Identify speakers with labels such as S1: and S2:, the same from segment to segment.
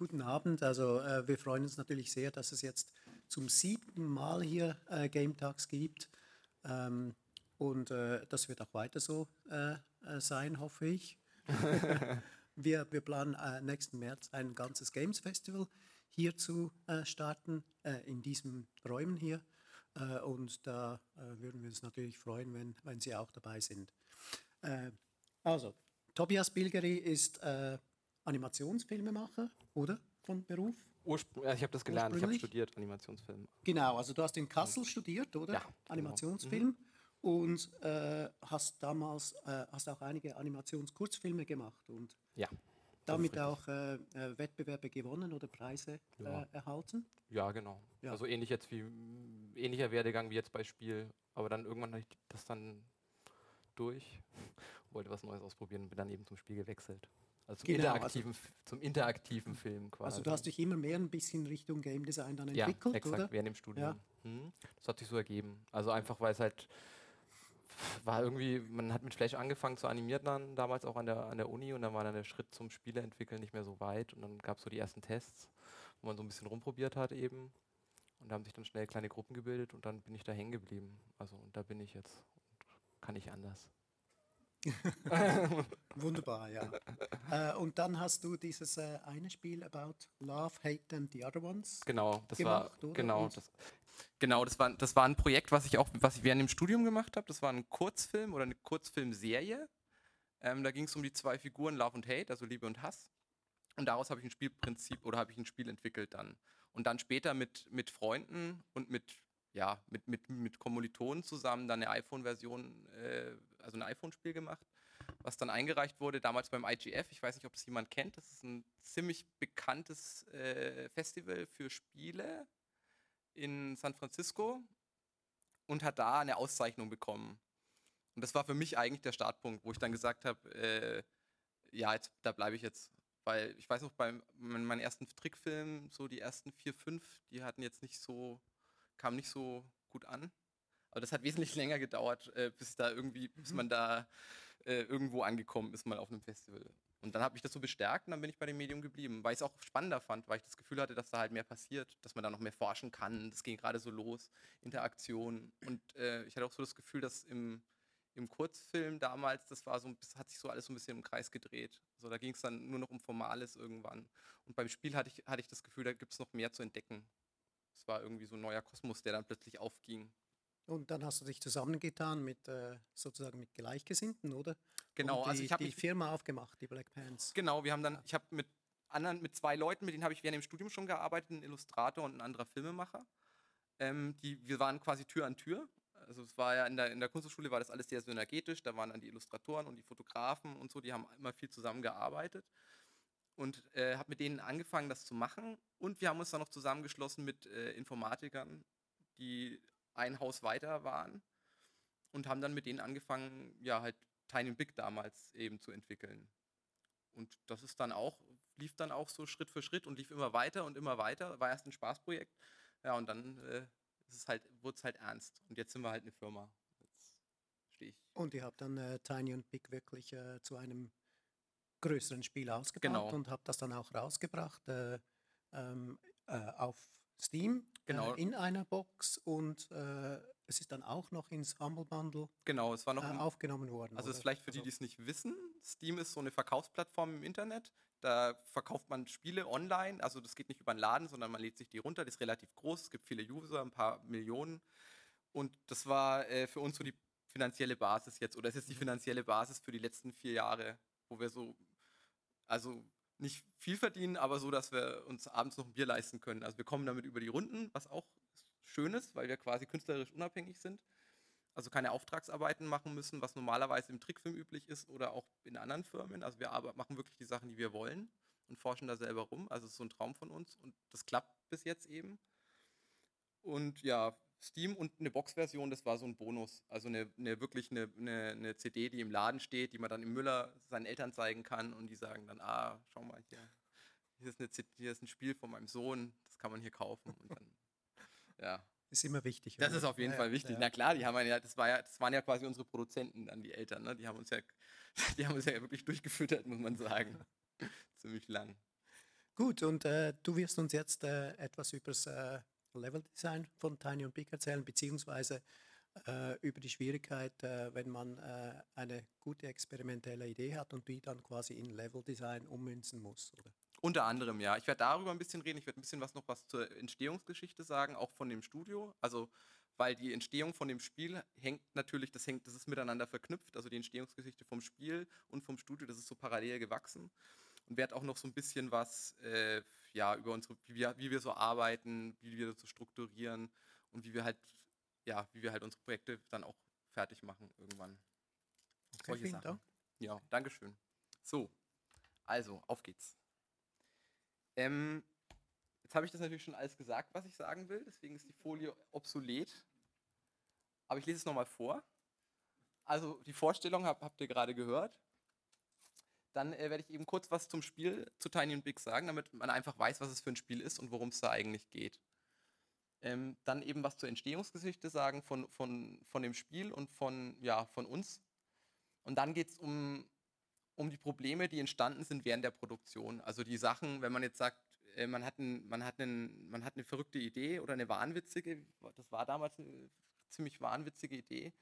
S1: guten Abend. Also äh, wir freuen uns natürlich sehr, dass es jetzt zum siebten Mal hier äh, Game Talks gibt. Ähm, und äh, das wird auch weiter so äh, äh, sein, hoffe ich. wir, wir planen äh, nächsten März ein ganzes Games Festival hier zu starten, in diesen Räumen hier. und da würden wir uns natürlich freuen, wenn, wenn Sie auch dabei sind. also, Tobias Bilgeri ist Animationsfilmemacher, oder? Von Beruf?
S2: Urspr ja, ich habe das gelernt, ich habe studiert Animationsfilm.
S1: Genau, also du hast in Kassel studiert, oder?
S2: Ja. Genau.
S1: Animationsfilm. Mhm. Und äh, hast damals äh, hast auch einige Animationskurzfilme gemacht und
S2: ja,
S1: damit auch äh, äh, Wettbewerbe gewonnen oder Preise
S2: ja.
S1: Äh, erhalten.
S2: Ja, genau. Ja. Also ähnlich jetzt wie ähnlicher Werdegang wie jetzt bei Spiel, aber dann irgendwann hatte ich das dann durch, wollte was Neues ausprobieren und bin dann eben zum Spiel gewechselt. Also zum, genau, interaktiven, also, zum interaktiven Film quasi.
S1: Also du hast dich immer mehr ein bisschen Richtung Game Design dann entwickelt,
S2: ja, exakt,
S1: oder?
S2: während dem Studium. Ja. Hm, das hat sich so ergeben. Also einfach, weil es halt war irgendwie, man hat mit Flash angefangen zu animieren dann damals auch an der, an der Uni und dann war dann der Schritt zum Spieleentwickeln nicht mehr so weit und dann gab es so die ersten Tests, wo man so ein bisschen rumprobiert hat eben und da haben sich dann schnell kleine Gruppen gebildet und dann bin ich da hängen geblieben. Also und da bin ich jetzt und kann ich anders.
S1: Wunderbar, ja. Äh, und dann hast du dieses äh, eine Spiel about Love, Hate and the Other Ones.
S2: Genau, das gemacht, war oder? genau das, genau das war das war ein Projekt, was ich auch was ich während dem Studium gemacht habe. Das war ein Kurzfilm oder eine Kurzfilmserie. Ähm, da ging es um die zwei Figuren Love und Hate, also Liebe und Hass. Und daraus habe ich ein Spielprinzip oder habe ich ein Spiel entwickelt dann. Und dann später mit, mit Freunden und mit ja, mit, mit, mit Kommilitonen zusammen dann eine iPhone-Version, äh, also ein iPhone-Spiel gemacht, was dann eingereicht wurde, damals beim IGF. Ich weiß nicht, ob es jemand kennt. Das ist ein ziemlich bekanntes äh, Festival für Spiele in San Francisco und hat da eine Auszeichnung bekommen. Und das war für mich eigentlich der Startpunkt, wo ich dann gesagt habe, äh, ja, jetzt, da bleibe ich jetzt. Weil ich weiß noch, bei meinen ersten Trickfilmen, so die ersten vier, fünf, die hatten jetzt nicht so kam nicht so gut an. Aber das hat wesentlich länger gedauert, äh, bis da irgendwie, bis mhm. man da äh, irgendwo angekommen ist, mal auf einem Festival. Und dann habe ich das so bestärkt und dann bin ich bei dem Medium geblieben, weil ich es auch spannender fand, weil ich das Gefühl hatte, dass da halt mehr passiert, dass man da noch mehr forschen kann. Das ging gerade so los, Interaktion. Und äh, ich hatte auch so das Gefühl, dass im, im Kurzfilm damals, das war so, das hat sich so alles so ein bisschen im Kreis gedreht. So, da ging es dann nur noch um Formales irgendwann. Und beim Spiel hatte ich, hatte ich das Gefühl, da gibt es noch mehr zu entdecken. Es war irgendwie so ein neuer Kosmos, der dann plötzlich aufging.
S1: Und dann hast du dich zusammengetan mit äh, sozusagen mit Gleichgesinnten, oder?
S2: Genau,
S1: die,
S2: also ich habe
S1: die Firma aufgemacht, die Black Pants.
S2: Genau, wir haben dann, ich habe mit anderen, mit zwei Leuten, mit denen habe ich während dem Studium schon gearbeitet, ein Illustrator und ein anderer Filmemacher. Ähm, die, wir waren quasi Tür an Tür. Also es war ja in der, in der Kunsthochschule war das alles sehr synergetisch. Da waren dann die Illustratoren und die Fotografen und so, die haben immer viel zusammengearbeitet und äh, habe mit denen angefangen, das zu machen. Und wir haben uns dann noch zusammengeschlossen mit äh, Informatikern, die ein Haus weiter waren und haben dann mit denen angefangen, ja, halt Tiny Big damals eben zu entwickeln. Und das ist dann auch, lief dann auch so Schritt für Schritt und lief immer weiter und immer weiter. War erst ein Spaßprojekt. Ja, und dann äh, halt, wurde es halt ernst. Und jetzt sind wir halt eine Firma. Jetzt stehe ich.
S1: Und ihr habt dann äh, Tiny und Big wirklich äh, zu einem größeren Spiel ausgebaut
S2: genau.
S1: und habe das dann auch rausgebracht äh, ähm, äh, auf Steam
S2: genau.
S1: äh, in einer Box und äh, es ist dann auch noch ins Humble Bundle
S2: genau, es war noch
S1: äh, aufgenommen worden.
S2: Also ist vielleicht für die, die es nicht wissen, Steam ist so eine Verkaufsplattform im Internet. Da verkauft man Spiele online, also das geht nicht über einen Laden, sondern man lädt sich die runter, das ist relativ groß, es gibt viele User, ein paar Millionen. Und das war äh, für uns so die finanzielle Basis jetzt, oder es ist die mhm. finanzielle Basis für die letzten vier Jahre, wo wir so also nicht viel verdienen, aber so, dass wir uns abends noch ein Bier leisten können. Also wir kommen damit über die Runden, was auch schön ist, weil wir quasi künstlerisch unabhängig sind. Also keine Auftragsarbeiten machen müssen, was normalerweise im Trickfilm üblich ist oder auch in anderen Firmen. Also wir machen wirklich die Sachen, die wir wollen und forschen da selber rum. Also es ist so ein Traum von uns und das klappt bis jetzt eben. Und ja, Steam und eine Box-Version, das war so ein Bonus. Also eine, eine wirklich eine, eine, eine, CD, die im Laden steht, die man dann im Müller seinen Eltern zeigen kann und die sagen dann, ah, schau mal hier, hier ist, eine CD, hier ist ein Spiel von meinem Sohn, das kann man hier kaufen. Und dann, ja.
S1: Ist immer wichtig.
S2: Das oder? ist auf jeden ja, Fall wichtig. Ja. Na klar, die haben ja, das war ja, das waren ja quasi unsere Produzenten dann, die Eltern, ne? Die haben uns ja, die haben uns ja wirklich durchgefüttert, muss man sagen. Ziemlich lang.
S1: Gut, und äh, du wirst uns jetzt äh, etwas über das äh, Leveldesign von Tiny und Big erzählen, beziehungsweise äh, über die Schwierigkeit, äh, wenn man äh, eine gute experimentelle Idee hat und die dann quasi in Leveldesign ummünzen muss, oder?
S2: Unter anderem, ja. Ich werde darüber ein bisschen reden. Ich werde ein bisschen was noch was zur Entstehungsgeschichte sagen, auch von dem Studio. Also, weil die Entstehung von dem Spiel hängt natürlich, das hängt, das ist miteinander verknüpft. Also die Entstehungsgeschichte vom Spiel und vom Studio, das ist so parallel gewachsen. Und werde auch noch so ein bisschen was, äh, ja, über unsere, wie wir, wie wir so arbeiten, wie wir so strukturieren und wie wir halt, ja, wie wir halt unsere Projekte dann auch fertig machen irgendwann.
S1: Okay, Solche vielen Sachen. Dank.
S2: Ja, Dankeschön. So, also, auf geht's. Ähm, jetzt habe ich das natürlich schon alles gesagt, was ich sagen will, deswegen ist die Folie obsolet. Aber ich lese es nochmal vor. Also die Vorstellung hab, habt ihr gerade gehört. Dann äh, werde ich eben kurz was zum Spiel zu Tiny and Big sagen, damit man einfach weiß, was es für ein Spiel ist und worum es da eigentlich geht. Ähm, dann eben was zur Entstehungsgeschichte sagen von, von, von dem Spiel und von, ja, von uns. Und dann geht es um, um die Probleme, die entstanden sind während der Produktion. Also die Sachen, wenn man jetzt sagt, äh, man, hat ein, man, hat einen, man hat eine verrückte Idee oder eine wahnwitzige, das war damals eine ziemlich wahnwitzige Idee,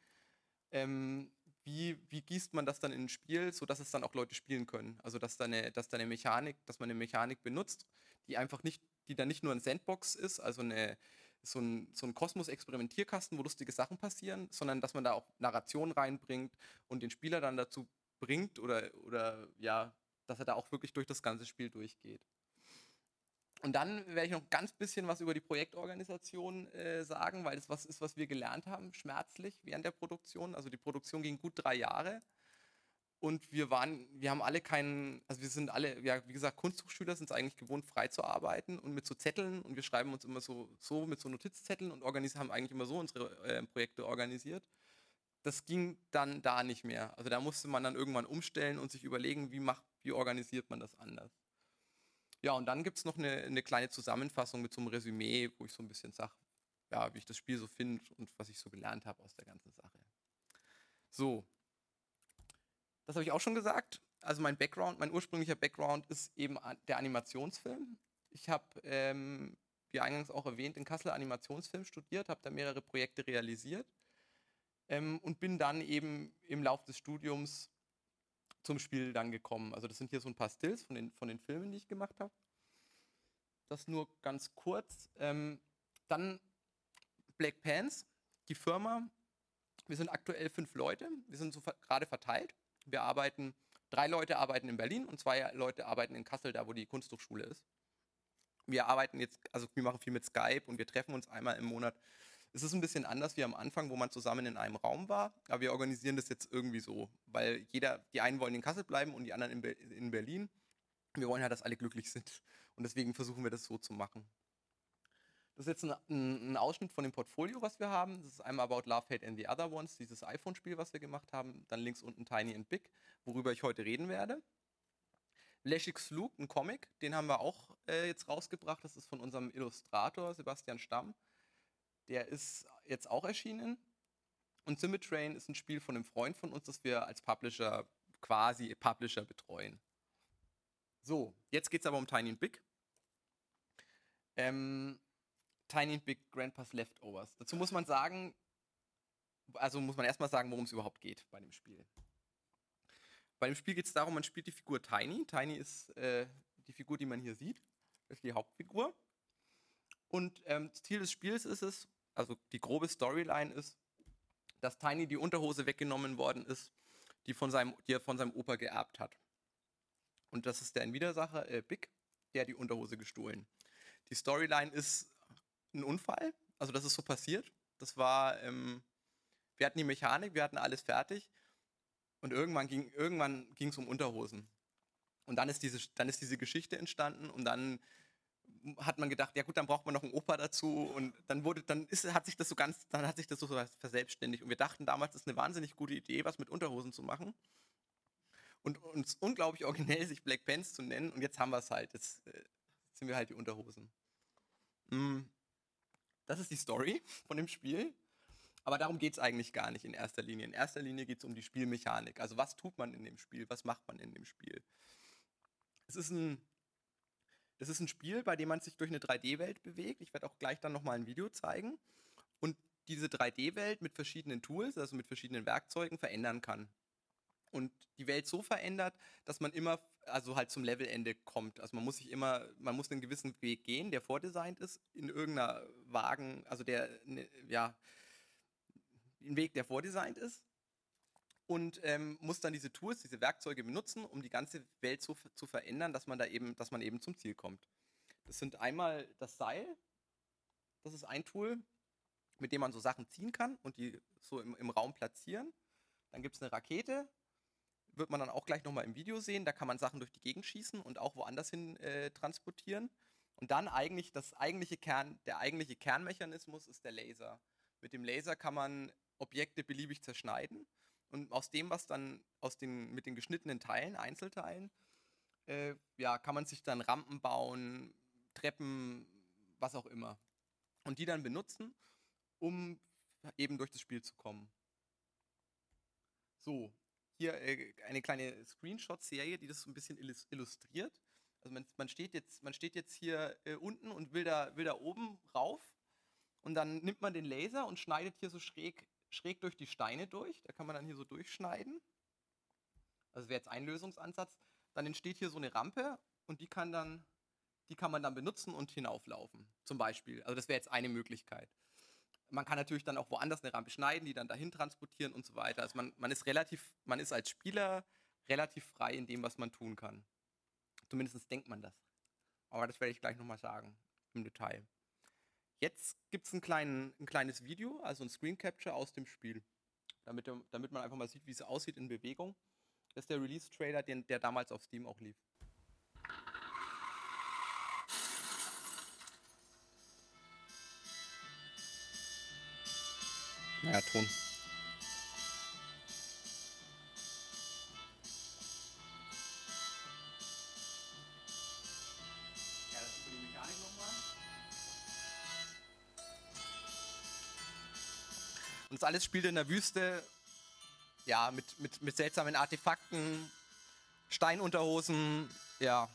S2: ähm, wie, wie gießt man das dann in ein Spiel, sodass es dann auch Leute spielen können? Also dass da eine, dass da eine Mechanik, dass man eine Mechanik benutzt, die einfach nicht, die dann nicht nur ein Sandbox ist, also eine, so ein, so ein Kosmos-Experimentierkasten, wo lustige Sachen passieren, sondern dass man da auch Narration reinbringt und den Spieler dann dazu bringt oder, oder ja, dass er da auch wirklich durch das ganze Spiel durchgeht. Und dann werde ich noch ganz bisschen was über die Projektorganisation äh, sagen, weil das was ist, was wir gelernt haben, schmerzlich während der Produktion. Also die Produktion ging gut drei Jahre. Und wir waren, wir haben alle keinen, also wir sind alle, ja, wie gesagt, Kunsthochschüler sind es eigentlich gewohnt, frei zu arbeiten und mit so Zetteln und wir schreiben uns immer so, so mit so Notizzetteln und haben eigentlich immer so unsere äh, Projekte organisiert das ging dann da nicht mehr. Also da musste man dann irgendwann umstellen und sich überlegen, wie, macht, wie organisiert man das anders. Ja, und dann gibt es noch eine, eine, kleine Zusammenfassung mit so einem Resümee, wo ich so ein bisschen sage, ja, wie ich das Spiel so finde und was ich so gelernt habe aus der ganzen Sache. So, das habe ich auch schon gesagt. Also mein Background, mein ursprünglicher Background ist eben der Animationsfilm. Ich habe, ähm, wie eingangs auch erwähnt, in Kassel Animationsfilm studiert, habe da mehrere Projekte realisiert ähm, und bin dann eben im Laufe des Studiums zum Spiel dann gekommen. Also das sind hier so ein paar Stills von den, von den Filmen, die ich gemacht habe. Das nur ganz kurz. Ähm, dann Black Pants, die Firma. Wir sind aktuell fünf Leute. Wir sind so gerade verteilt. Wir arbeiten, drei Leute arbeiten in Berlin und zwei Leute arbeiten in Kassel, da wo die Kunsthochschule ist. Wir arbeiten jetzt, also wir machen viel mit Skype und wir treffen uns einmal im Monat es ist ein bisschen anders wie am Anfang, wo man zusammen in einem Raum war, aber wir organisieren das jetzt irgendwie so, weil jeder, die einen wollen in Kassel bleiben und die anderen in, Be in Berlin. Wir wollen ja, dass alle glücklich sind und deswegen versuchen wir das so zu machen. Das ist jetzt ein, ein, ein, Ausschnitt von dem Portfolio, was wir haben. Das ist einmal About Love, Hate and the Other Ones, dieses iPhone-Spiel, was wir gemacht haben. Dann links unten Tiny and Big, worüber ich heute reden werde. Leshik Slug, ein Comic, den haben wir auch äh, jetzt rausgebracht. Das ist von unserem Illustrator Sebastian Stamm. Der ist jetzt auch erschienen. Und Symmetrain ist ein Spiel von einem Freund von uns, das wir als Publisher, quasi Publisher betreuen. So, jetzt geht es aber um Tiny and Big. Ähm, Tiny and Big Grandpa's Leftovers. Dazu muss man sagen, also muss man erstmal sagen, worum es überhaupt geht bei dem Spiel. Bei dem Spiel geht es darum, man spielt die Figur Tiny. Tiny ist äh, die Figur, die man hier sieht. Das ist die Hauptfigur. Und ähm, das Ziel des Spiels ist es, also die grobe Storyline ist, dass Tiny die Unterhose weggenommen worden ist, die, von seinem, die er von seinem Opa geerbt hat. Und das ist der Widersacher äh, Big, der die Unterhose gestohlen. Die Storyline ist ein Unfall, also das ist so passiert. Das war, ähm, wir hatten die Mechanik, wir hatten alles fertig und irgendwann ging irgendwann es um Unterhosen. Und dann ist, diese, dann ist diese Geschichte entstanden und dann hat man gedacht, ja gut, dann braucht man noch einen Opa dazu und dann wurde, dann ist, hat sich das so ganz, dann hat sich das so verselbstständigt und wir dachten damals, das ist eine wahnsinnig gute Idee, was mit Unterhosen zu machen und uns unglaublich originell sich Black Pants zu nennen und jetzt haben wir es halt, jetzt äh, sind wir halt die Unterhosen. Mm. Das ist die Story von dem Spiel. Aber darum geht es eigentlich gar nicht in erster Linie. In erster Linie geht es um die Spielmechanik. Also was tut man in dem Spiel? Was macht man in dem Spiel? Es ist ein das ist ein Spiel, bei dem man sich durch eine 3D-Welt bewegt. Ich werde auch gleich dann nochmal ein Video zeigen. Und diese 3D-Welt mit verschiedenen Tools, also mit verschiedenen Werkzeugen, verändern kann. Und die Welt so verändert, dass man immer, also halt zum Levelende kommt. Also man muss sich immer, man muss einen gewissen Weg gehen, der vordesignt ist, in irgendeiner Wagen, also der, ne, ja, ein Weg, der vordesignt ist. Und ähm, muss dann diese Tools, diese Werkzeuge benutzen, um die ganze Welt so zu verändern, dass man da eben, dass man eben zum Ziel kommt. Das sind einmal das Seil, das ist ein Tool, mit dem man so Sachen ziehen kann und die so im, im Raum platzieren. Dann gibt es eine Rakete, wird man dann auch gleich nochmal im Video sehen. Da kann man Sachen durch die Gegend schießen und auch woanders hin äh, transportieren. Und dann eigentlich das eigentliche Kern, der eigentliche Kernmechanismus ist der Laser. Mit dem Laser kann man Objekte beliebig zerschneiden und aus dem, was dann aus den mit den geschnittenen Teilen, Einzelteilen, äh, ja, kann man sich dann Rampen bauen, Treppen, was auch immer. Und die dann benutzen, um eben durch das Spiel zu kommen. So, hier äh, eine kleine Screenshot-Serie, die das so ein bisschen illustriert. Also man, man, steht, jetzt, man steht jetzt hier äh, unten und will da, will da oben rauf. Und dann nimmt man den Laser und schneidet hier so schräg, schräg durch die Steine durch. Da kann man dann hier so durchschneiden. Also wäre jetzt ein Lösungsansatz. Dann entsteht hier so eine Rampe und die kann dann, die kann man dann benutzen und hinauflaufen. Zum Beispiel. Also das wäre jetzt eine Möglichkeit man kann natürlich dann auch woanders eine Rampe schneiden, die dann dahin transportieren und so weiter. Also man, man ist relativ, man ist als Spieler relativ frei in dem, was man tun kann. Zumindest denkt man das. Aber das werde ich gleich nochmal sagen im Detail. Jetzt gibt es ein, ein kleines Video, also ein Screen Capture aus dem Spiel. Damit, damit man einfach mal sieht, wie es aussieht in Bewegung. Das ist der Release-Trailer, der damals auf Steam auch lief. Ja, Ton. Alles spielt in der Wüste, ja, mit, mit, mit seltsamen Artefakten, Steinunterhosen, ja.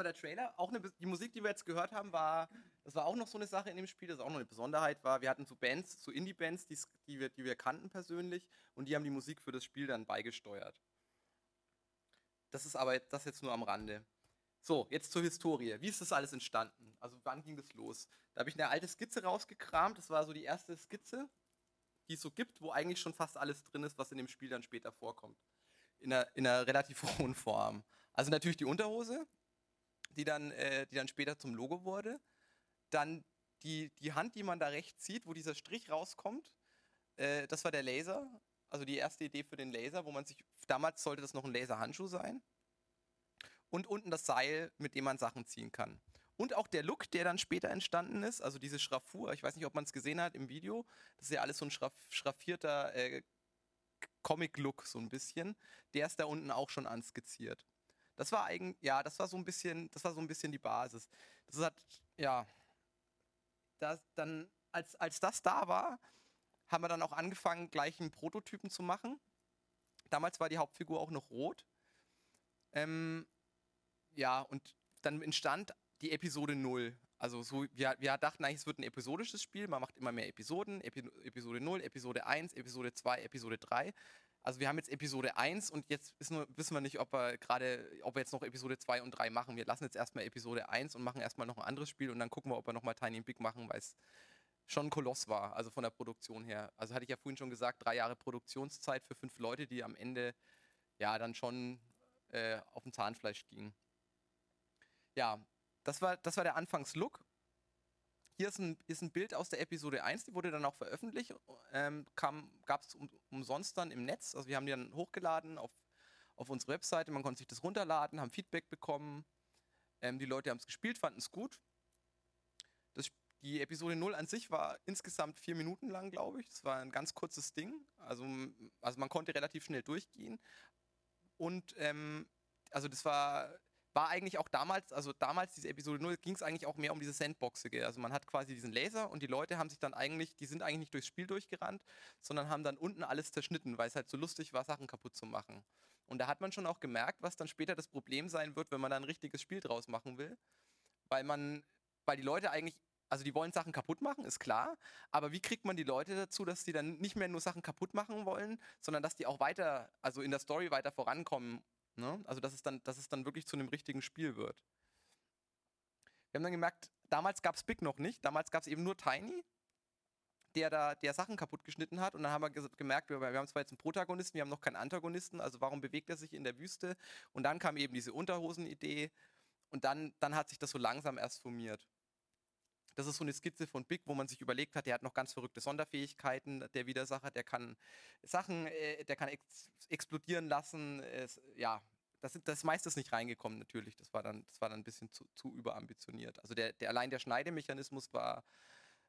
S2: War der Trailer. Auch eine, die Musik, die wir jetzt gehört haben, war, das war auch noch so eine Sache in dem Spiel, das auch noch eine Besonderheit war, wir hatten so Bands, so Indie-Bands, die, die, wir, die wir kannten persönlich und die haben die Musik für das Spiel dann beigesteuert. Das ist aber das jetzt nur am Rande. So, jetzt zur Historie. Wie ist das alles entstanden? Also wann ging das los? Da habe ich eine alte Skizze rausgekramt. Das war so die erste Skizze, die es so gibt, wo eigentlich schon fast alles drin ist, was in dem Spiel dann später vorkommt. In einer, in einer relativ hohen Form. Also natürlich die Unterhose, die dann, äh, die dann später zum Logo wurde. Dann die, die Hand, die man da rechts sieht, wo dieser Strich rauskommt, äh, das war der Laser. Also die erste Idee für den Laser, wo man sich, damals sollte das noch ein Laserhandschuh sein. Und unten das Seil, mit dem man Sachen ziehen kann. Und auch der Look, der dann später entstanden ist, also diese Schraffur, ich weiß nicht, ob man es gesehen hat im Video, das ist ja alles so ein schraff, schraffierter äh, Comic-Look, so ein bisschen. Der ist da unten auch schon anskizziert. Das war eigentlich, ja, das war so ein bisschen, das war so ein bisschen die Basis. Das hat, ja, das dann, als, als das da war, haben wir dann auch angefangen, gleich einen Prototypen zu machen. Damals war die Hauptfigur auch noch rot. Ähm, ja, und dann entstand die Episode 0. Also so, wir, wir dachten eigentlich, es wird ein episodisches Spiel, man macht immer mehr Episoden, Epi Episode 0, Episode 1, Episode 2, Episode 3. Also wir haben jetzt Episode 1 und jetzt wissen wir, wissen wir nicht, ob wir gerade, ob wir jetzt noch Episode 2 und 3 machen. Wir lassen jetzt erstmal Episode 1 und machen erstmal noch ein anderes Spiel und dann gucken wir, ob wir nochmal Tiny Big machen, weil es schon ein Koloss war, also von der Produktion her. Also hatte ich ja vorhin schon gesagt, drei Jahre Produktionszeit für fünf Leute, die am Ende ja dann schon äh, auf dem Zahnfleisch ging. Ja, das war, das war der Anfangslook. Hier ist ein, ist ein Bild aus der Episode 1, die wurde dann auch veröffentlicht, ähm, gab es um, umsonst dann im Netz. Also wir haben die dann hochgeladen auf, auf unsere Webseite, man konnte sich das runterladen, haben Feedback bekommen. Ähm, die Leute haben es gespielt, fanden es gut. Das, die Episode 0 an sich war insgesamt vier Minuten lang, glaube ich. Das war ein ganz kurzes Ding. Also, also man konnte relativ schnell durchgehen. Und ähm, also das war war eigentlich auch damals, also damals diese Episode 0, ging es eigentlich auch mehr um diese Sandboxige. Also man hat quasi diesen Laser und die Leute haben sich dann eigentlich, die sind eigentlich nicht durchs Spiel durchgerannt, sondern haben dann unten alles zerschnitten, weil es halt so lustig war, Sachen kaputt zu machen. Und da hat man schon auch gemerkt, was dann später das Problem sein wird, wenn man da ein richtiges Spiel draus machen will. Weil man, weil die Leute eigentlich also die wollen Sachen kaputt machen, ist klar. Aber wie kriegt man die Leute dazu, dass sie dann nicht mehr nur Sachen kaputt machen wollen, sondern dass die auch weiter, also in der Story weiter vorankommen Ne? Also dass es, dann, dass es dann wirklich zu einem richtigen Spiel wird. Wir haben dann gemerkt, damals gab es Big noch nicht, damals gab es eben nur Tiny, der da der Sachen kaputt geschnitten hat. Und dann haben wir gemerkt, wir, wir haben zwar jetzt einen Protagonisten, wir haben noch keinen Antagonisten, also warum bewegt er sich in der Wüste? Und dann kam eben diese Unterhosen-Idee und dann, dann hat sich das so langsam erst formiert. Das ist so eine Skizze von Big, wo man sich überlegt hat, der hat noch ganz verrückte Sonderfähigkeiten, der Widersacher, der kann Sachen, äh, der kann ex explodieren lassen. Es, ja, das, das meiste ist nicht reingekommen natürlich. Das war dann, das war dann ein bisschen zu, zu überambitioniert. Also der, der allein der Schneidemechanismus war,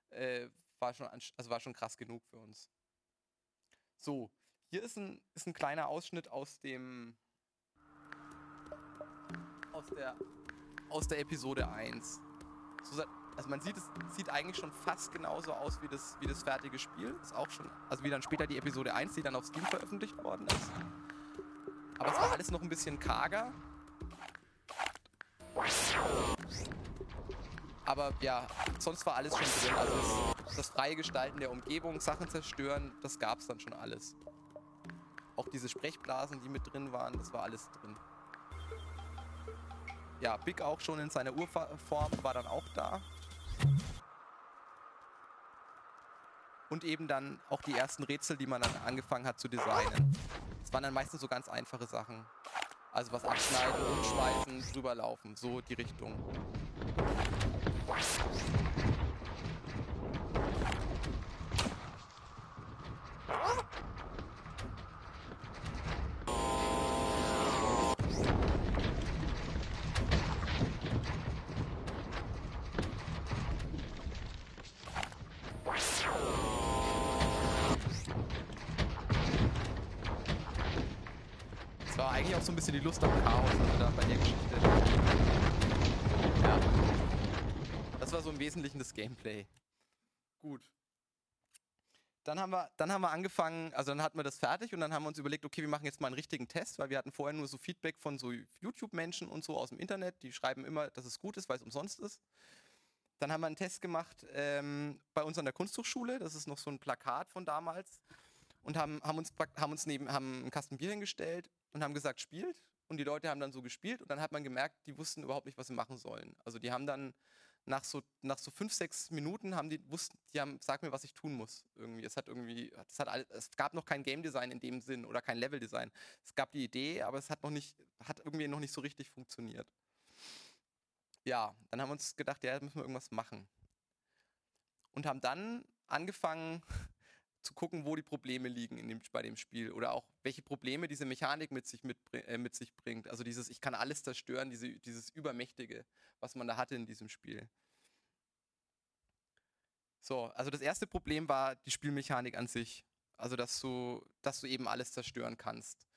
S2: äh, war, schon, also war schon krass genug für uns. So, hier ist ein, ist ein kleiner Ausschnitt aus dem aus der, aus der Episode 1. So, also man sieht, es sieht eigentlich schon fast genauso aus wie das, wie das fertige Spiel. Ist auch schon, also wie dann später die Episode 1, die dann auf Steam veröffentlicht worden ist. Aber es war alles noch ein bisschen karger. Aber ja, sonst war alles schon drin. Also das, das freie Gestalten der Umgebung, Sachen zerstören, das gab es dann schon alles. Auch diese Sprechblasen, die mit drin waren, das war alles drin. Ja, Big auch schon in seiner Urform war dann auch da. Und eben dann auch die ersten Rätsel, die man dann angefangen hat zu designen. Das waren dann meistens so ganz einfache Sachen. Also was abschneiden, umschmeißen, drüber laufen, so die Richtung. auch so ein bisschen die Lust am Chaos also da bei der Geschichte. Ja. Das war so im Wesentlichen das Gameplay. Gut. Dann haben, wir, dann haben wir angefangen, also dann hatten wir das fertig und dann haben wir uns überlegt, okay, wir machen jetzt mal einen richtigen Test, weil wir hatten vorher nur so Feedback von so YouTube-Menschen und so aus dem Internet, die schreiben immer, dass es gut ist, weil es umsonst ist. Dann haben wir einen Test gemacht ähm, bei uns an der Kunsthochschule, das ist noch so ein Plakat von damals und haben, haben uns, haben uns neben, haben einen Kasten Bier hingestellt und haben gesagt, spielt. Und die Leute haben dann so gespielt und dann hat man gemerkt, die wussten überhaupt nicht, was sie machen sollen. Also die haben dann nach so, nach so fünf, sechs Minuten haben die wussten, die haben, sag mir, was ich tun muss. Irgendwie. Es hat irgendwie, es hat es gab noch kein Game Design in dem Sinn oder kein Level Design. Es gab die Idee, aber es hat noch nicht, hat irgendwie noch nicht so richtig funktioniert. Ja, dann haben wir uns gedacht, ja, müssen wir irgendwas machen. Und haben dann angefangen, zu gucken, wo die Probleme liegen in dem, bei dem Spiel oder auch welche Probleme diese Mechanik mit sich, mit, äh, mit sich bringt. Also dieses, ich kann alles zerstören, diese, dieses Übermächtige, was man da hatte in diesem Spiel. So, also das erste Problem war die Spielmechanik an sich. Also, dass du, dass du eben alles zerstören kannst.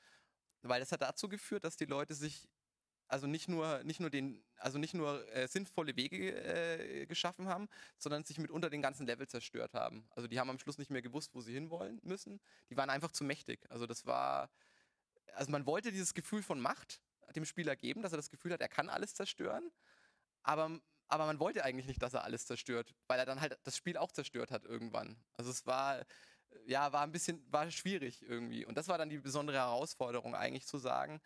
S2: Weil das hat dazu geführt, dass die Leute sich also nicht nur, nicht nur den, also nicht nur äh, sinnvolle Wege äh, geschaffen haben, sondern sich mitunter den ganzen Level zerstört haben. Also die haben am Schluss nicht mehr gewusst, wo sie hinwollen müssen. Die waren einfach zu mächtig. Also das war, also man wollte dieses Gefühl von Macht dem Spieler geben, dass er das Gefühl hat, er kann alles zerstören, aber, aber man wollte eigentlich nicht, dass er alles zerstört, weil er dann halt das Spiel auch zerstört hat irgendwann. Also es war, ja, war ein bisschen, war schwierig irgendwie. Und das war dann die besondere Herausforderung, eigentlich zu sagen,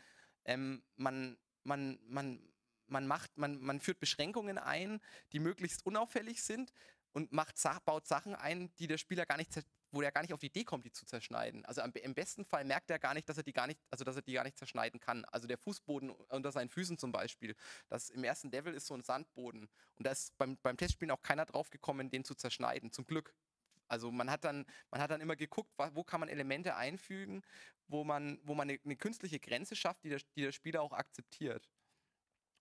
S2: ähm, man, man, man, man, macht, man, man führt Beschränkungen ein, die möglichst unauffällig sind und macht, baut Sachen ein, die der Spieler gar nicht wo der gar nicht auf die Idee kommt, die zu zerschneiden. Also im besten Fall merkt er gar nicht, dass er die gar nicht, also dass er die gar nicht zerschneiden kann. Also der Fußboden unter seinen Füßen zum Beispiel. Das im ersten Level ist so ein Sandboden. Und da ist beim, beim Testspielen auch keiner drauf gekommen, den zu zerschneiden. Zum Glück. Also man hat dann, man hat dann immer geguckt, wo kann man Elemente einfügen, wo man, wo man eine, eine künstliche Grenze schafft, die der, die der Spieler auch akzeptiert.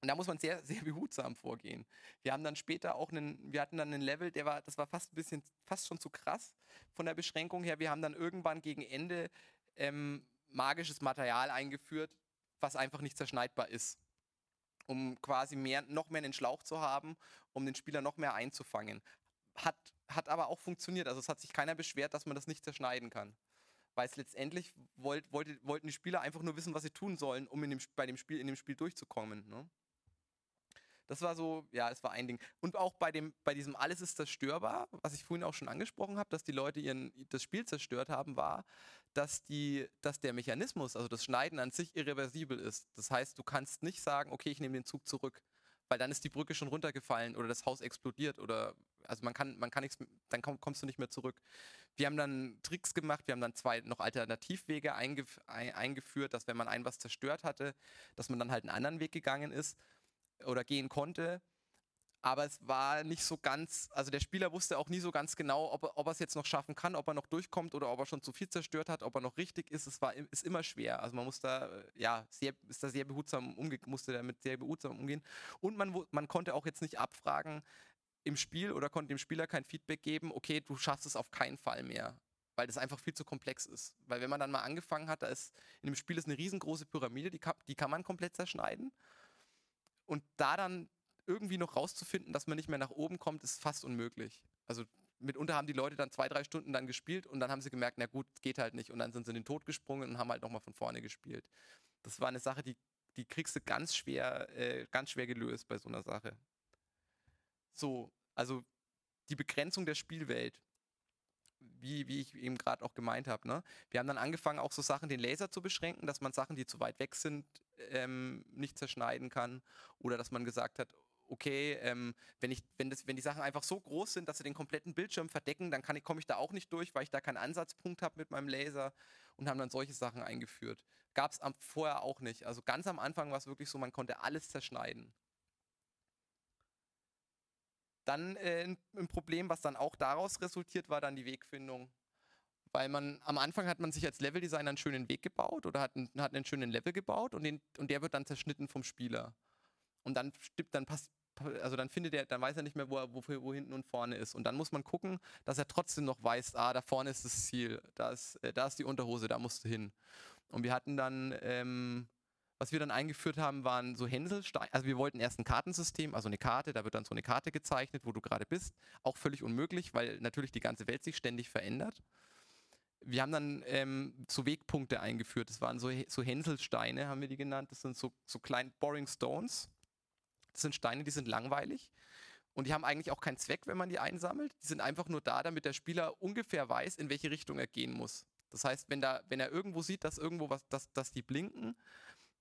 S2: Und da muss man sehr, sehr behutsam vorgehen. Wir haben dann später auch einen, wir hatten dann einen Level, der war, das war fast ein bisschen, fast schon zu krass von der Beschränkung her. Wir haben dann irgendwann gegen Ende ähm, magisches Material eingeführt, was einfach nicht zerschneidbar ist. Um quasi mehr, noch mehr einen Schlauch zu haben, um den Spieler noch mehr einzufangen. Hat, hat aber auch funktioniert. Also es hat sich keiner beschwert, dass man das nicht zerschneiden kann weil es letztendlich wollt, wollte, wollten die Spieler einfach nur wissen, was sie tun sollen, um in dem, bei dem Spiel, in dem Spiel durchzukommen. Ne? Das war so, ja, das war ein Ding. Und auch bei dem, bei diesem Alles ist zerstörbar, was ich vorhin auch schon angesprochen habe, dass die Leute ihren, das Spiel zerstört haben, war, dass die, dass der Mechanismus, also das Schneiden an sich irreversibel ist. Das heißt, du kannst nicht sagen, okay, ich nehme den Zug zurück, weil dann ist die Brücke schon runtergefallen oder das Haus explodiert oder also man kann, man kann nichts, dann komm, kommst du nicht mehr zurück. Wir haben dann Tricks gemacht, wir haben dann zwei noch Alternativwege eingef eingeführt, dass wenn man ein was zerstört hatte, dass man dann halt einen anderen Weg gegangen ist oder gehen konnte. Aber es war nicht so ganz, also der Spieler wusste auch nie so ganz genau, ob er, ob er es jetzt noch schaffen kann, ob er noch durchkommt oder ob er schon zu viel zerstört hat, ob er noch richtig ist. Es war ist immer schwer. Also man muss da, äh, ja, sehr, ist da sehr behutsam umge musste damit sehr behutsam umgehen. Und man, man konnte auch jetzt nicht abfragen im Spiel oder konnte dem Spieler kein Feedback geben, okay, du schaffst es auf keinen Fall mehr weil das einfach viel zu komplex ist. Weil wenn man dann mal angefangen hat, da ist in dem Spiel ist eine riesengroße Pyramide, die kann, die kann man komplett zerschneiden. Und da dann irgendwie noch rauszufinden, dass man nicht mehr nach oben kommt, ist fast unmöglich. Also mitunter haben die Leute dann zwei, drei Stunden dann gespielt und dann haben sie gemerkt, na gut, geht halt nicht. Und dann sind sie in den Tod gesprungen und haben halt nochmal von vorne gespielt. Das war eine Sache, die, die kriegst du ganz schwer, äh, ganz schwer gelöst bei so einer Sache. So, also die Begrenzung der Spielwelt wie, wie ich eben gerade auch gemeint habe. Ne? Wir haben dann angefangen, auch so Sachen, den Laser zu beschränken, dass man Sachen, die zu weit weg sind, ähm, nicht zerschneiden kann. Oder dass man gesagt hat, okay, ähm, wenn, ich, wenn, das, wenn die Sachen einfach so groß sind, dass sie den kompletten Bildschirm verdecken, dann komme ich da auch nicht durch, weil ich da keinen Ansatzpunkt habe mit meinem Laser und haben dann solche Sachen eingeführt. Gab es vorher auch nicht. Also ganz am Anfang war es wirklich so, man konnte alles zerschneiden. Dann äh, ein Problem, was dann auch daraus resultiert, war dann die Wegfindung. Weil man am Anfang hat man sich als Leveldesigner einen schönen Weg gebaut oder hat einen, hat einen schönen Level gebaut und, den, und der wird dann zerschnitten vom Spieler. Und dann dann passt, also dann findet er, dann weiß er nicht mehr, wo, er, wo, wo hinten und vorne ist. Und dann muss man gucken, dass er trotzdem noch weiß, ah, da vorne ist das Ziel, da ist, äh, da ist die Unterhose, da musst du hin. Und wir hatten dann ähm, was wir dann eingeführt haben, waren so Hänselsteine. Also wir wollten erst ein Kartensystem, also eine Karte, da wird dann so eine Karte gezeichnet, wo du gerade bist. Auch völlig unmöglich, weil natürlich die ganze Welt sich ständig verändert. Wir haben dann ähm, so Wegpunkte eingeführt. Das waren so, so Hänselsteine, haben wir die genannt. Das sind so, so kleine Boring Stones. Das sind Steine, die sind langweilig. Und die haben eigentlich auch keinen Zweck, wenn man die einsammelt. Die sind einfach nur da, damit der Spieler ungefähr weiß, in welche Richtung er gehen muss. Das heißt, wenn, da, wenn er irgendwo sieht, dass irgendwo was, dass, dass die blinken,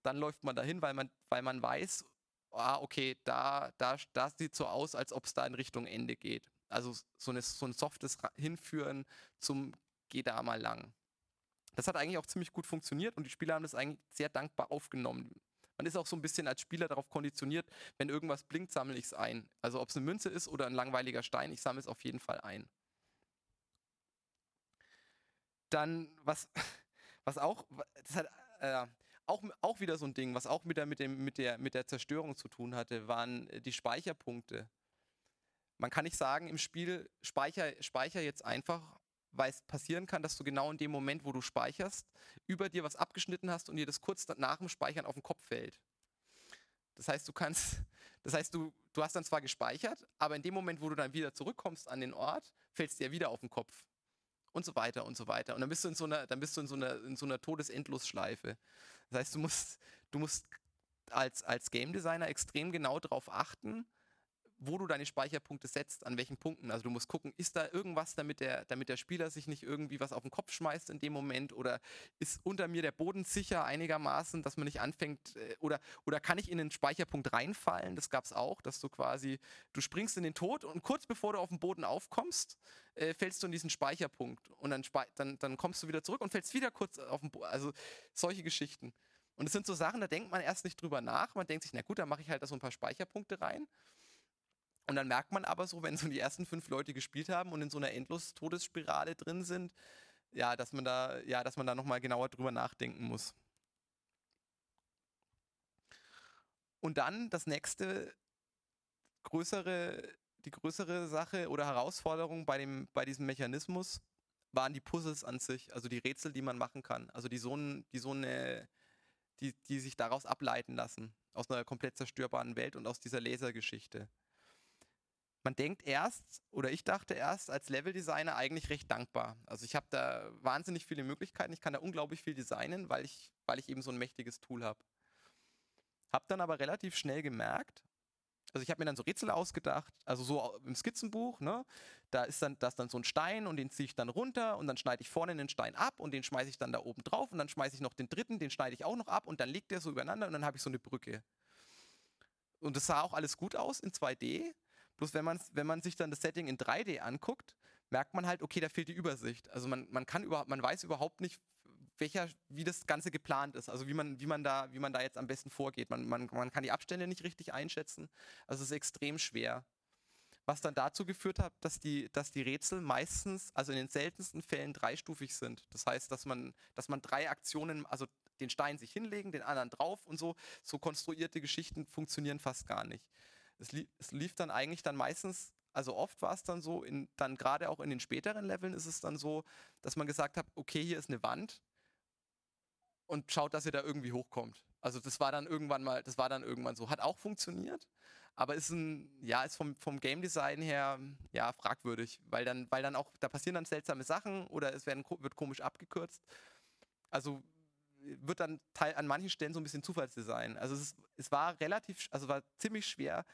S2: dann läuft man dahin, weil man, weil man weiß, ah, okay, da, da, da sieht so aus, als ob es da in Richtung Ende geht. Also so, eine, so ein softes Hinführen zum Geh da mal lang. Das hat eigentlich auch ziemlich gut funktioniert und die Spieler haben das eigentlich sehr dankbar aufgenommen. Man ist auch so ein bisschen als Spieler darauf konditioniert, wenn irgendwas blinkt, sammle ich es ein. Also ob es eine Münze ist oder ein langweiliger Stein, ich sammle es auf jeden Fall ein. Dann, was, was auch, das hat, äh, auch, auch wieder so ein Ding, was auch wieder mit, dem, mit, der, mit der Zerstörung zu tun hatte, waren äh, die Speicherpunkte. Man kann nicht sagen im Spiel, speicher, speicher jetzt einfach, weil es passieren kann, dass du genau in dem Moment, wo du speicherst, über dir was abgeschnitten hast und dir das kurz nach dem Speichern auf den Kopf fällt. Das heißt, du kannst, das heißt, du, du hast dann zwar gespeichert, aber in dem Moment, wo du dann wieder zurückkommst an den Ort, fällt es dir wieder auf den Kopf und so weiter und so weiter. Und dann bist du in so einer, dann bist du in so einer, in so einer Todesendlosschleife. Das heißt, du musst, du musst als, als Game Designer extrem genau darauf achten, wo du deine Speicherpunkte setzt, an welchen Punkten. Also du musst gucken, ist da irgendwas, damit der, damit der Spieler sich nicht irgendwie was auf den Kopf schmeißt in dem Moment oder ist unter mir der Boden sicher einigermaßen, dass man nicht anfängt äh, oder, oder kann ich in den Speicherpunkt reinfallen? Das gab es auch, dass du quasi, du springst in den Tod und kurz bevor du auf den Boden aufkommst, äh, fällst du in diesen Speicherpunkt und dann, dann, dann kommst du wieder zurück und fällst wieder kurz auf den Boden. Also solche Geschichten. Und es sind so Sachen, da denkt man erst nicht drüber nach. Man denkt sich, na gut, dann mache ich halt da so ein paar Speicherpunkte rein. Und dann merkt man aber so, wenn so die ersten fünf Leute gespielt haben und in so einer Endlos-Todesspirale drin sind, ja, dass man da, ja, dass man da nochmal genauer drüber nachdenken muss. Und dann das nächste größere, die größere Sache oder Herausforderung bei, dem, bei diesem Mechanismus waren die Puzzles an sich, also die Rätsel, die man machen kann. Also die so, die so eine, die, die sich daraus ableiten lassen, aus einer komplett zerstörbaren Welt und aus dieser Lasergeschichte man denkt erst, oder ich dachte erst als Leveldesigner eigentlich recht dankbar. Also ich habe da wahnsinnig viele Möglichkeiten, ich kann da unglaublich viel designen, weil ich, weil ich eben so ein mächtiges Tool habe. Hab dann aber relativ schnell gemerkt, also ich habe mir dann so Rätsel ausgedacht, also so im Skizzenbuch, ne? Da ist dann, das dann so ein Stein und den ziehe ich dann runter und dann schneide ich vorne den Stein ab und den schmeiße ich dann da oben drauf und dann schmeiße ich noch den dritten, den schneide ich auch noch ab und dann liegt der so übereinander und dann habe ich so eine Brücke. Und das sah auch alles gut aus in 2D, Bloß wenn man, wenn man sich dann das Setting in 3D anguckt, merkt man halt, okay, da fehlt die Übersicht. Also man, man kann überhaupt, man weiß überhaupt nicht, welcher, wie das Ganze geplant ist, also wie man, wie man da, wie man da jetzt am besten vorgeht. Man, man, man kann die Abstände nicht richtig einschätzen. Also es ist extrem schwer. Was dann dazu geführt hat, dass die, dass die Rätsel meistens, also in den seltensten Fällen dreistufig sind. Das heißt, dass man, dass man drei Aktionen, also den Stein sich hinlegen, den anderen drauf und so, so konstruierte Geschichten funktionieren fast gar nicht es, li es lief dann eigentlich dann meistens also oft war es dann so, in, dann gerade auch in den späteren Leveln ist es dann so, dass man gesagt hat, okay, hier ist eine Wand und schaut, dass ihr da irgendwie hochkommt. Also das war dann irgendwann mal, das war dann irgendwann so. Hat auch funktioniert, aber ist ein, ja, ist vom, vom Game Design her ja fragwürdig, weil dann, weil dann auch, da passieren dann seltsame Sachen oder es werden, wird komisch abgekürzt. Also wird dann Teil, an manchen Stellen so ein bisschen Zufallsdesign. Also es, es war relativ, also war ziemlich schwer,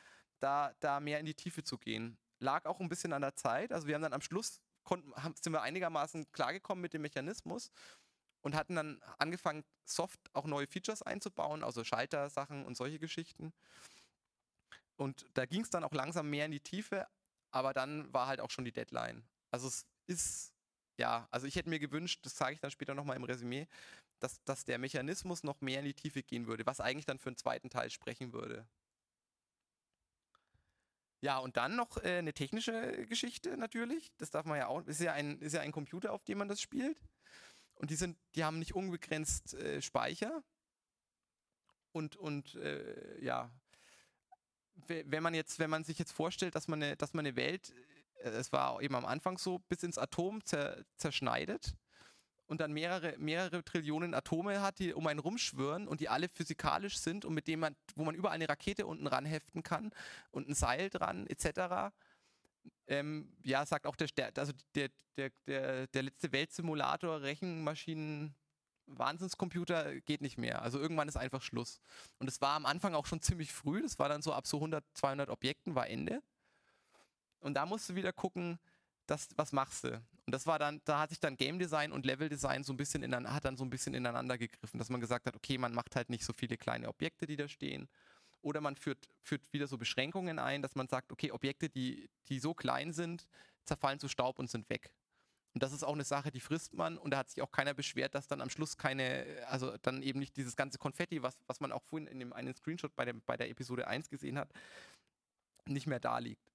S2: da, da mehr in die Tiefe zu gehen. Lag auch ein bisschen an der Zeit. Also wir haben dann am Schluss konnten, haben, sind wir einigermaßen klargekommen mit dem Mechanismus und hatten dann angefangen, soft auch neue Features einzubauen, also Schalter-Sachen und solche Geschichten. Und da ging es dann auch langsam mehr in die Tiefe, aber dann war halt auch schon die Deadline. Also es ist, ja, also ich hätte mir gewünscht, das sage ich dann später nochmal im Resümee, dass, dass der Mechanismus noch mehr in die Tiefe gehen würde, was eigentlich dann für einen zweiten Teil sprechen würde. Ja, und dann noch äh, eine technische Geschichte natürlich. Das darf man ja auch. Ist ja ein, ist ja ein Computer, auf dem man das spielt. Und die sind, die haben nicht unbegrenzt äh, Speicher. Und, und äh, ja, wenn man jetzt, wenn man sich jetzt vorstellt, dass man eine, dass man eine Welt, es war eben am Anfang so, bis ins Atom zer, zerschneidet und dann mehrere, mehrere Trillionen Atome hat, die um einen rumschwirren und die alle physikalisch sind und mit dem man, wo man überall eine Rakete unten ranheften kann und ein Seil dran, etc. Ähm, ja, sagt auch der, also der, der, der, der letzte Weltsimulator, Rechenmaschinen, Wahnsinnscomputer geht nicht mehr. Also irgendwann ist einfach Schluss. Und es war am Anfang auch schon ziemlich früh, das war dann so ab so 100, 200 Objekten war Ende. Und da musst du wieder gucken, das, was machst du? Und das war dann, da hat sich dann Game Design und Level Design so ein bisschen in, hat dann so ein bisschen ineinander gegriffen, dass man gesagt hat, okay, man macht halt nicht so viele kleine Objekte, die da stehen. Oder man führt, führt wieder so Beschränkungen ein, dass man sagt, okay, Objekte, die, die so klein sind, zerfallen zu Staub und sind weg. Und das ist auch eine Sache, die frisst man und da hat sich auch keiner beschwert, dass dann am Schluss keine, also dann eben nicht dieses ganze Konfetti, was, was man auch vorhin in dem einen Screenshot bei, dem, bei der Episode 1 gesehen hat, nicht mehr da liegt.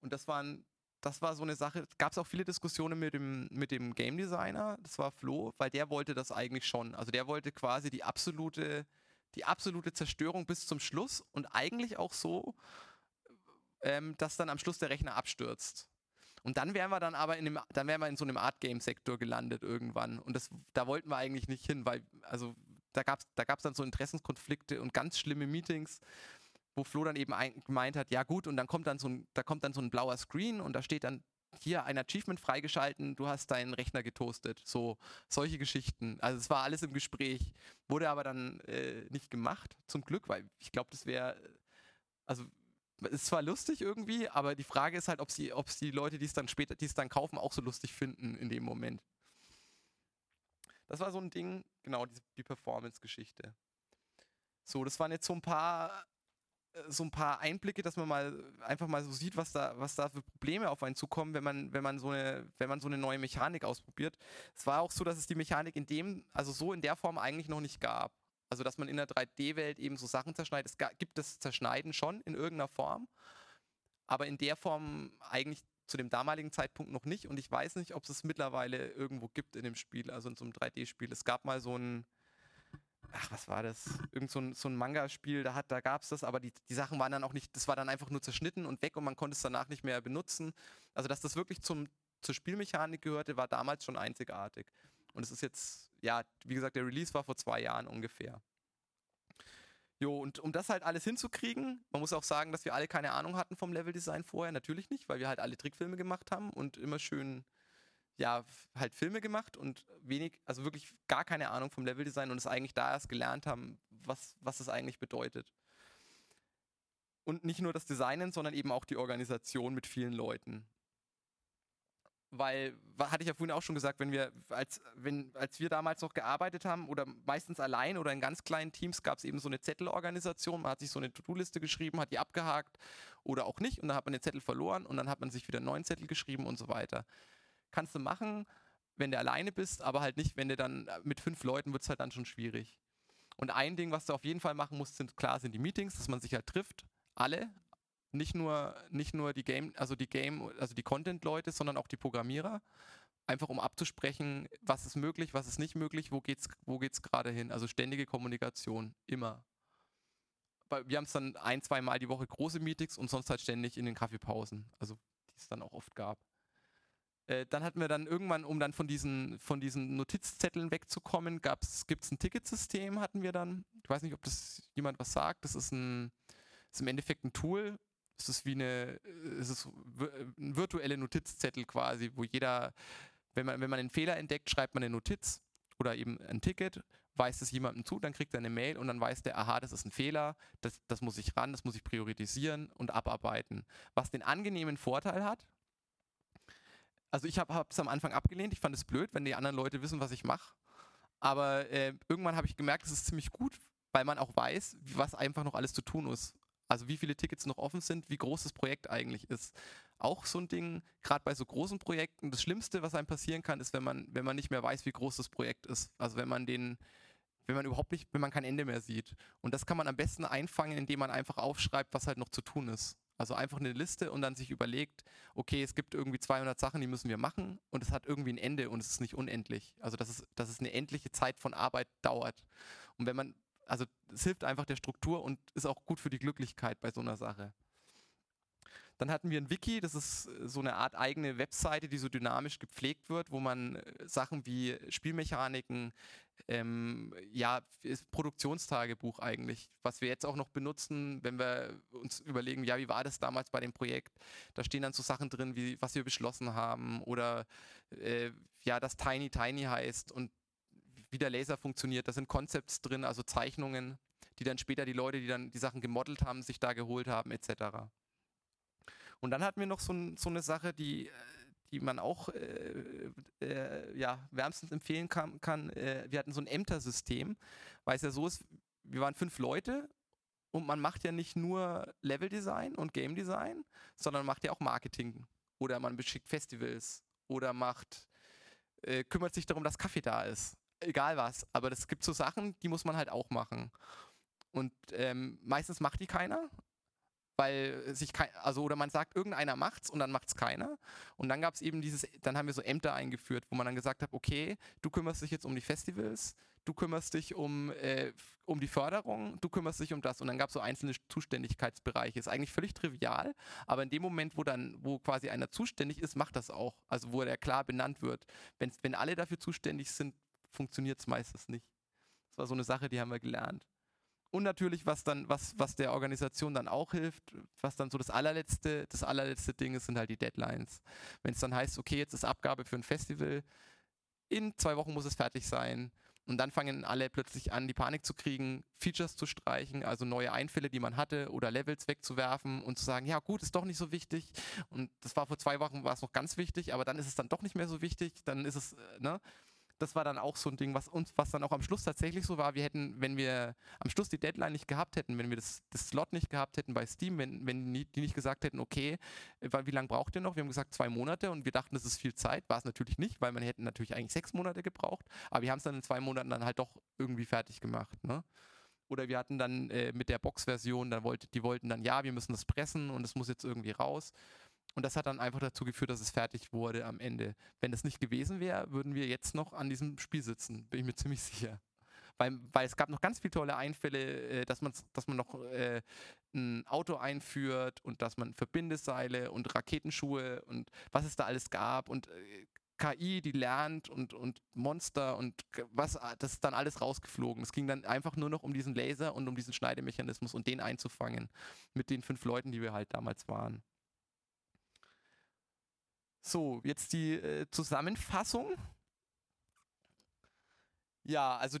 S2: Und das waren das war so eine Sache, gab es auch viele Diskussionen mit dem, mit dem Game Designer, das war Flo, weil der wollte das eigentlich schon. Also der wollte quasi die absolute, die absolute Zerstörung bis zum Schluss und eigentlich auch so, ähm, dass dann am Schluss der Rechner abstürzt. Und dann wären wir dann aber in dem, dann wären wir in so einem Art Game Sektor gelandet irgendwann. Und das, da wollten wir eigentlich nicht hin, weil, also da gab es da gab's dann so Interessenskonflikte und ganz schlimme Meetings wo Flo dann eben gemeint hat, ja gut, und dann kommt dann so ein, da kommt dann so ein blauer Screen und da steht dann hier ein Achievement freigeschalten, du hast deinen Rechner getoastet. So, solche Geschichten. Also es war alles im Gespräch, wurde aber dann äh, nicht gemacht, zum Glück, weil ich glaube, das wäre, also ist zwar lustig irgendwie, aber die Frage ist halt, ob sie, ob die Leute, die es dann später, die es dann kaufen, auch so lustig finden in dem Moment. Das war so ein Ding, genau, die, die Performance-Geschichte. So, das waren jetzt so ein paar so ein paar Einblicke, dass man mal einfach mal so sieht, was da, was da für Probleme auf einen zukommen, wenn man, wenn man so eine, wenn man so eine neue Mechanik ausprobiert. Es war auch so, dass es die Mechanik in dem, also so in der Form eigentlich noch nicht gab. Also dass man in der 3D-Welt eben so Sachen zerschneidet. Es gibt das Zerschneiden schon in irgendeiner Form, aber in der Form eigentlich zu dem damaligen Zeitpunkt noch nicht. Und ich weiß nicht, ob es es mittlerweile irgendwo gibt in dem Spiel, also in so einem 3D-Spiel. Es gab mal so ein ach, was war das? Irgend so ein, so ein Manga-Spiel, da, da gab es das, aber die, die Sachen waren dann auch nicht, das war dann einfach nur zerschnitten und weg und man konnte es danach nicht mehr benutzen. Also, dass das wirklich zum, zur Spielmechanik gehörte, war damals schon einzigartig. Und es ist jetzt, ja, wie gesagt, der Release war vor zwei Jahren ungefähr. Jo, und um das halt alles hinzukriegen, man muss auch sagen, dass wir alle keine Ahnung hatten vom Leveldesign vorher, natürlich nicht, weil wir halt alle Trickfilme gemacht haben und immer schön ja, halt Filme gemacht und wenig, also wirklich gar keine Ahnung vom Leveldesign und es eigentlich da erst gelernt haben, was, was es eigentlich bedeutet. Und nicht nur das Designen, sondern eben auch die Organisation mit vielen Leuten. Weil, hatte ich ja vorhin auch schon gesagt, wenn wir, als, wenn, als wir damals noch gearbeitet haben oder meistens allein oder in ganz kleinen Teams, gab es eben so eine Zettelorganisation. Man hat sich so eine To-Do-Liste geschrieben, hat die abgehakt oder auch nicht und dann hat man den Zettel verloren und dann hat man sich wieder einen neuen Zettel geschrieben und so weiter kannst du machen, wenn du alleine bist, aber halt nicht, wenn du dann äh, mit fünf Leuten wird es halt dann schon schwierig. Und ein Ding, was du auf jeden Fall machen musst, sind klar sind die Meetings, dass man sich halt trifft, alle, nicht nur nicht nur die Game, also die Game, also die Content-Leute, sondern auch die Programmierer, einfach um abzusprechen, was ist möglich, was ist nicht möglich, wo geht's wo geht's gerade hin. Also ständige Kommunikation immer. Wir haben es dann ein, zwei Mal die Woche große Meetings und sonst halt ständig in den Kaffeepausen, also die es dann auch oft gab. Äh, dann hatten wir dann irgendwann, um dann von diesen, von diesen Notizzetteln wegzukommen, gibt es ein Ticketsystem, hatten wir dann. Ich weiß nicht, ob das jemand was sagt. Das ist, ein, ist im Endeffekt ein Tool. Es ist wie eine, es ist ein virtuelle Notizzettel quasi, wo jeder, wenn man, wenn man einen Fehler entdeckt, schreibt man eine Notiz oder eben ein Ticket, weist es jemandem zu, dann kriegt er eine Mail und dann weiß der, aha, das ist ein Fehler, das, das muss ich ran, das muss ich priorisieren und abarbeiten. Was den angenehmen Vorteil hat, also ich habe es am Anfang abgelehnt, ich fand es blöd, wenn die anderen Leute wissen, was ich mache. Aber äh, irgendwann habe ich gemerkt, es ist ziemlich gut, weil man auch weiß, was einfach noch alles zu tun ist. Also wie viele Tickets noch offen sind, wie groß das Projekt eigentlich ist. Auch so ein Ding, gerade bei so großen Projekten, das Schlimmste, was einem passieren kann, ist, wenn man, wenn man nicht mehr weiß, wie groß das Projekt ist. Also wenn man den, wenn man überhaupt nicht, wenn man kein Ende mehr sieht. Und das kann man am besten einfangen, indem man einfach aufschreibt, was halt noch zu tun ist. Also einfach eine Liste und dann sich überlegt, okay, es gibt irgendwie 200 Sachen, die müssen wir machen und es hat irgendwie ein Ende und es ist nicht unendlich. Also dass es, dass es eine endliche Zeit von Arbeit dauert. Und wenn man, also es hilft einfach der Struktur und ist auch gut für die Glücklichkeit bei so einer Sache. Dann hatten wir ein Wiki, das ist äh, so eine Art eigene Webseite, die so dynamisch gepflegt wird, wo man äh, Sachen wie Spielmechaniken, ähm, ja, ist Produktionstagebuch eigentlich, was wir jetzt auch noch benutzen, wenn wir uns überlegen, ja, wie war das damals bei dem Projekt? Da stehen dann so Sachen drin, wie was wir beschlossen haben oder äh, ja, das Tiny Tiny heißt und wie der Laser funktioniert. Da sind Concepts drin, also Zeichnungen, die dann später die Leute, die dann die Sachen gemodelt haben, sich da geholt haben, etc. Und dann hatten wir noch so, so eine Sache, die, die man auch äh, äh, ja, wärmstens empfehlen kann. kann. Äh, wir hatten so ein Ämter-System, weil es ja so ist, wir waren fünf Leute und man macht ja nicht nur Level-Design und Game-Design, sondern macht ja auch Marketing. Oder man beschickt Festivals oder macht, äh, kümmert sich darum, dass Kaffee da ist. Egal was. Aber es gibt so Sachen, die muss man halt auch machen. Und ähm, meistens macht die keiner weil sich kein, also oder man sagt, irgendeiner macht's und dann macht's keiner. Und dann gab es eben dieses, dann haben wir so Ämter eingeführt, wo man dann gesagt hat, okay, du kümmerst dich jetzt um die Festivals, du kümmerst dich um, äh, um die Förderung, du kümmerst dich um das. Und dann gab es so einzelne Zuständigkeitsbereiche. Ist eigentlich völlig trivial, aber in dem Moment, wo dann, wo quasi einer zuständig ist, macht das auch. Also wo der klar benannt wird. Wenn, wenn alle dafür zuständig sind, funktioniert es meistens nicht. Das war so eine Sache, die haben wir gelernt. Und natürlich, was dann, was, was der Organisation dann auch hilft, was dann so das allerletzte, das allerletzte Ding ist, sind halt die Deadlines. Wenn es dann heißt, okay, jetzt ist Abgabe für ein Festival, in zwei Wochen muss es fertig sein, Und dann fangen alle plötzlich an, die Panik zu kriegen, Features zu streichen, also neue Einfälle, die man hatte, oder Levels wegzuwerfen und zu sagen, ja gut, ist doch nicht so wichtig. Und das war vor zwei Wochen, war es noch ganz wichtig, aber dann ist es dann doch nicht mehr so wichtig. Dann ist es, äh, ne? Das war dann auch so ein Ding, was uns, was dann auch am Schluss tatsächlich so war. Wir hätten, wenn wir am Schluss die Deadline nicht gehabt hätten, wenn wir das, das Slot nicht gehabt hätten bei Steam, wenn, wenn die nicht gesagt hätten, okay, wie lange braucht ihr noch? Wir haben gesagt zwei Monate und wir dachten, das ist viel Zeit. War es natürlich nicht, weil man hätte natürlich eigentlich sechs Monate gebraucht. Aber wir haben es dann in zwei Monaten dann halt doch irgendwie fertig gemacht. Ne? Oder wir hatten dann äh, mit der Box-Version, dann wollte, die wollten dann, ja, wir müssen das pressen und es muss jetzt irgendwie raus. Und das hat dann einfach dazu geführt, dass es fertig wurde am Ende. Wenn das nicht gewesen wäre, würden wir jetzt noch an diesem Spiel sitzen, bin ich mir ziemlich sicher. Weil, weil es gab noch ganz viele tolle Einfälle, äh, dass, man, dass man noch äh, ein Auto einführt und dass man Verbindeseile und Raketenschuhe und was es da alles gab und äh, KI, die lernt und, und Monster und was, das ist dann alles rausgeflogen. Es ging dann einfach nur noch um diesen Laser und um diesen Schneidemechanismus und den einzufangen mit den fünf Leuten, die wir halt damals waren. So, jetzt die äh, Zusammenfassung. Ja, also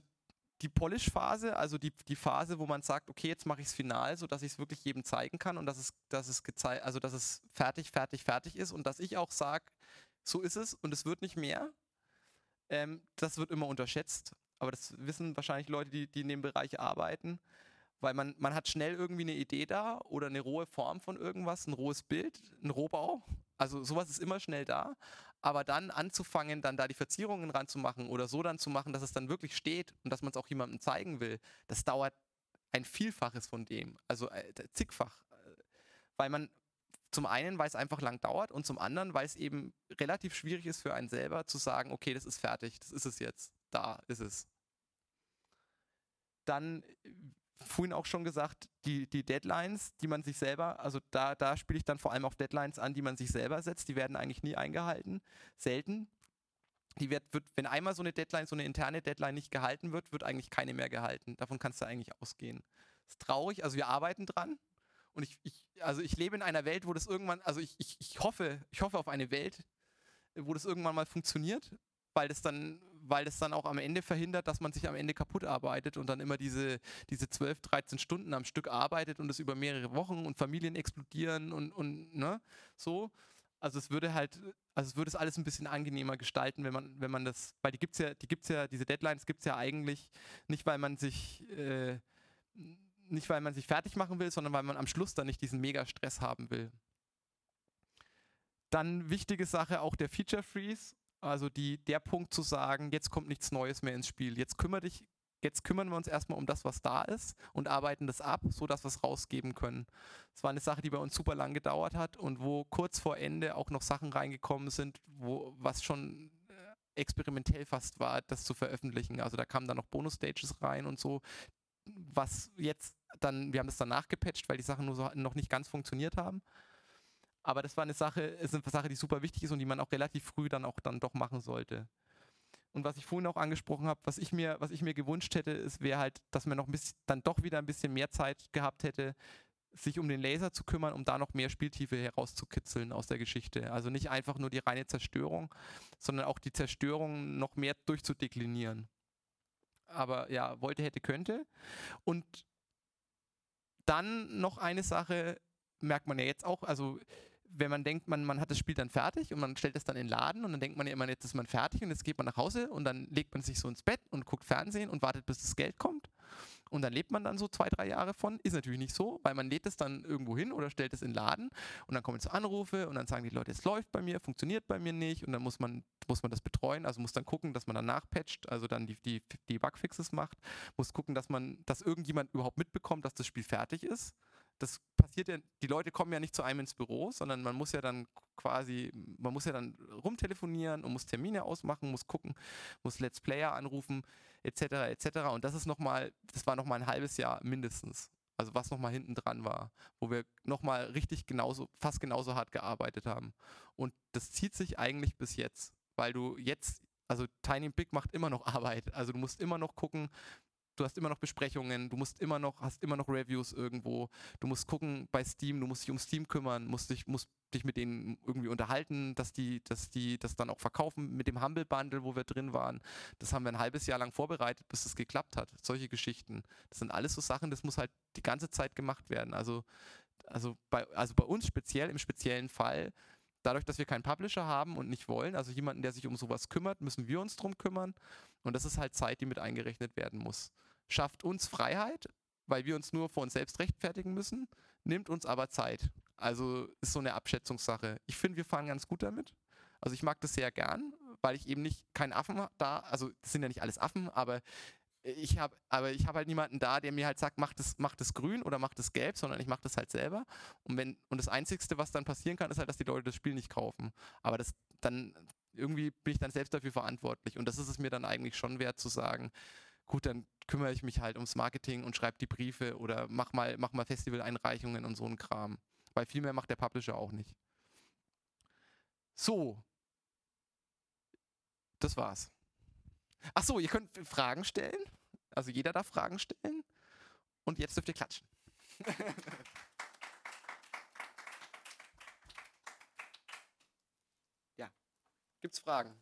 S2: die Polish-Phase, also die, die Phase, wo man sagt, okay, jetzt mache ich es final, sodass ich es wirklich jedem zeigen kann und dass es, dass es gezeigt, also dass es fertig, fertig, fertig ist und dass ich auch sage, so ist es und es wird nicht mehr. Ähm, das wird immer unterschätzt, aber das wissen wahrscheinlich Leute, die, die in dem Bereich arbeiten, weil man, man hat schnell irgendwie eine Idee da oder eine rohe Form von irgendwas, ein rohes Bild, ein Rohbau also sowas ist immer schnell da. Aber dann anzufangen, dann da die Verzierungen ranzumachen oder so dann zu machen, dass es dann wirklich steht und dass man es auch jemandem zeigen will, das dauert ein Vielfaches von dem. Also äh, zigfach. Weil man zum einen, weil es einfach lang dauert und zum anderen, weil es eben relativ schwierig ist für einen selber zu sagen, okay, das ist fertig, das ist es jetzt, da ist es. Dann vorhin auch schon gesagt, die, die Deadlines, die man sich selber, also da, da spiele ich dann vor allem auf Deadlines an, die man sich selber setzt, die werden eigentlich nie eingehalten. Selten. Die wird, wird, wenn einmal so eine Deadline, so eine interne Deadline nicht gehalten wird, wird eigentlich keine mehr gehalten. Davon kannst du eigentlich ausgehen. Ist traurig, also wir arbeiten dran. Und ich, ich, also ich lebe in einer Welt, wo das irgendwann, also ich, ich, ich hoffe, ich hoffe auf eine Welt, wo das irgendwann mal funktioniert, weil das dann, weil das dann auch am Ende verhindert, dass man sich am Ende kaputt arbeitet und dann immer diese, diese 12, 13 Stunden am Stück arbeitet und es über mehrere Wochen und Familien explodieren und, und ne, so. Also es würde halt, also es würde es alles ein bisschen angenehmer gestalten, wenn man, wenn man das, weil die gibt's ja, die gibt's ja, diese Deadlines gibt es ja eigentlich nicht, weil man sich äh, nicht weil man sich fertig machen will, sondern weil man am Schluss dann nicht diesen Mega-Stress haben will. Dann wichtige Sache auch der Feature Freeze. Also die, der Punkt zu sagen, jetzt kommt nichts Neues mehr ins Spiel. Jetzt kümmere dich, jetzt kümmern wir uns erstmal um das, was da ist und arbeiten das ab, sodass wir es rausgeben können. Das war eine Sache, die bei uns super lang gedauert hat und wo kurz vor Ende auch noch Sachen reingekommen sind, wo was schon äh, experimentell fast war, das zu veröffentlichen. Also da kamen dann noch Bonus-Stages rein und so, was jetzt dann, wir haben das dann nachgepatcht, weil die Sachen nur so noch nicht ganz funktioniert haben. Aber das war eine Sache, ist eine Sache, die super wichtig ist und die man auch relativ früh dann auch dann doch machen sollte. Und was ich vorhin auch angesprochen habe, was ich mir, was ich mir gewünscht hätte, ist, wäre halt, dass man noch ein bisschen, dann doch wieder ein bisschen mehr Zeit gehabt hätte, sich um den Laser zu kümmern, um da noch mehr Spieltiefe herauszukitzeln aus der Geschichte. Also nicht einfach nur die reine Zerstörung, sondern auch die Zerstörung noch mehr durchzudeklinieren. Aber ja, wollte, hätte, könnte. Und dann noch eine Sache, merkt man ja jetzt auch, also wenn man denkt, man, man hat das Spiel dann fertig und man stellt es dann in den Laden und dann denkt man immer, jetzt ist man fertig und jetzt geht man nach Hause und dann legt man sich so ins Bett und guckt Fernsehen und wartet, bis das Geld kommt. Und dann lebt man dann so zwei, drei Jahre von. Ist natürlich nicht so, weil man lädt es dann irgendwo hin oder stellt es in den Laden und dann kommen so Anrufe und dann sagen die Leute, es läuft bei mir, funktioniert bei mir nicht und dann muss man, muss man das betreuen, also muss dann gucken, dass man dann nachpatcht, also dann die, die, die Bugfixes macht, muss gucken, dass man, dass irgendjemand überhaupt mitbekommt, dass das Spiel fertig ist das passiert ja, die Leute kommen ja nicht zu einem ins Büro, sondern man muss ja dann quasi, man muss ja dann rumtelefonieren und muss Termine ausmachen, muss gucken, muss Let's Player anrufen, etc., etc. Und das ist nochmal, das war nochmal ein halbes Jahr mindestens. Also was nochmal hinten dran war, wo wir nochmal richtig genauso, fast genauso hart gearbeitet haben. Und das zieht sich eigentlich bis jetzt, weil du jetzt, also Tiny Big macht immer noch Arbeit. Also du musst immer noch gucken, du hast immer noch Besprechungen, du musst immer noch, hast immer noch Reviews irgendwo, du musst gucken bei Steam, du musst dich um Steam kümmern, musst dich, musst dich mit denen irgendwie unterhalten, dass die, dass die das dann auch verkaufen mit dem Humble Bundle, wo wir drin waren. Das haben wir ein halbes Jahr lang vorbereitet, bis es geklappt hat. Solche Geschichten. Das sind alles so Sachen, das muss halt die ganze Zeit gemacht werden. Also, also bei, also bei uns speziell, im speziellen Fall, dadurch, dass wir keinen Publisher haben und nicht wollen, also jemanden, der sich um sowas kümmert, müssen wir uns drum kümmern. Und das ist halt Zeit, die mit eingerechnet werden muss. Schafft uns Freiheit, weil wir uns nur vor uns selbst rechtfertigen müssen, nimmt uns aber Zeit. Also ist so eine Abschätzungssache. Ich finde, wir fahren ganz gut damit. Also ich mag das sehr gern, weil ich eben nicht keinen Affen da, also das sind ja nicht alles Affen, aber ich habe aber ich habe halt niemanden da, der mir halt sagt, mach das, mach das grün oder mach das gelb, sondern ich mache das halt selber. Und wenn und das Einzige, was dann passieren kann, ist halt, dass die Leute das Spiel nicht kaufen. Aber das dann irgendwie bin ich dann selbst dafür verantwortlich. Und das ist es mir dann eigentlich schon wert zu sagen, gut, dann kümmere ich mich halt ums Marketing und schreibe die Briefe oder mach mal, mach mal Festival-Einreichungen und so einen Kram. Weil viel mehr macht der Publisher auch nicht. So. Das war's. Achso, ihr könnt Fragen stellen. Also jeder darf Fragen stellen. Und jetzt dürft ihr klatschen. ja. Gibt's Fragen?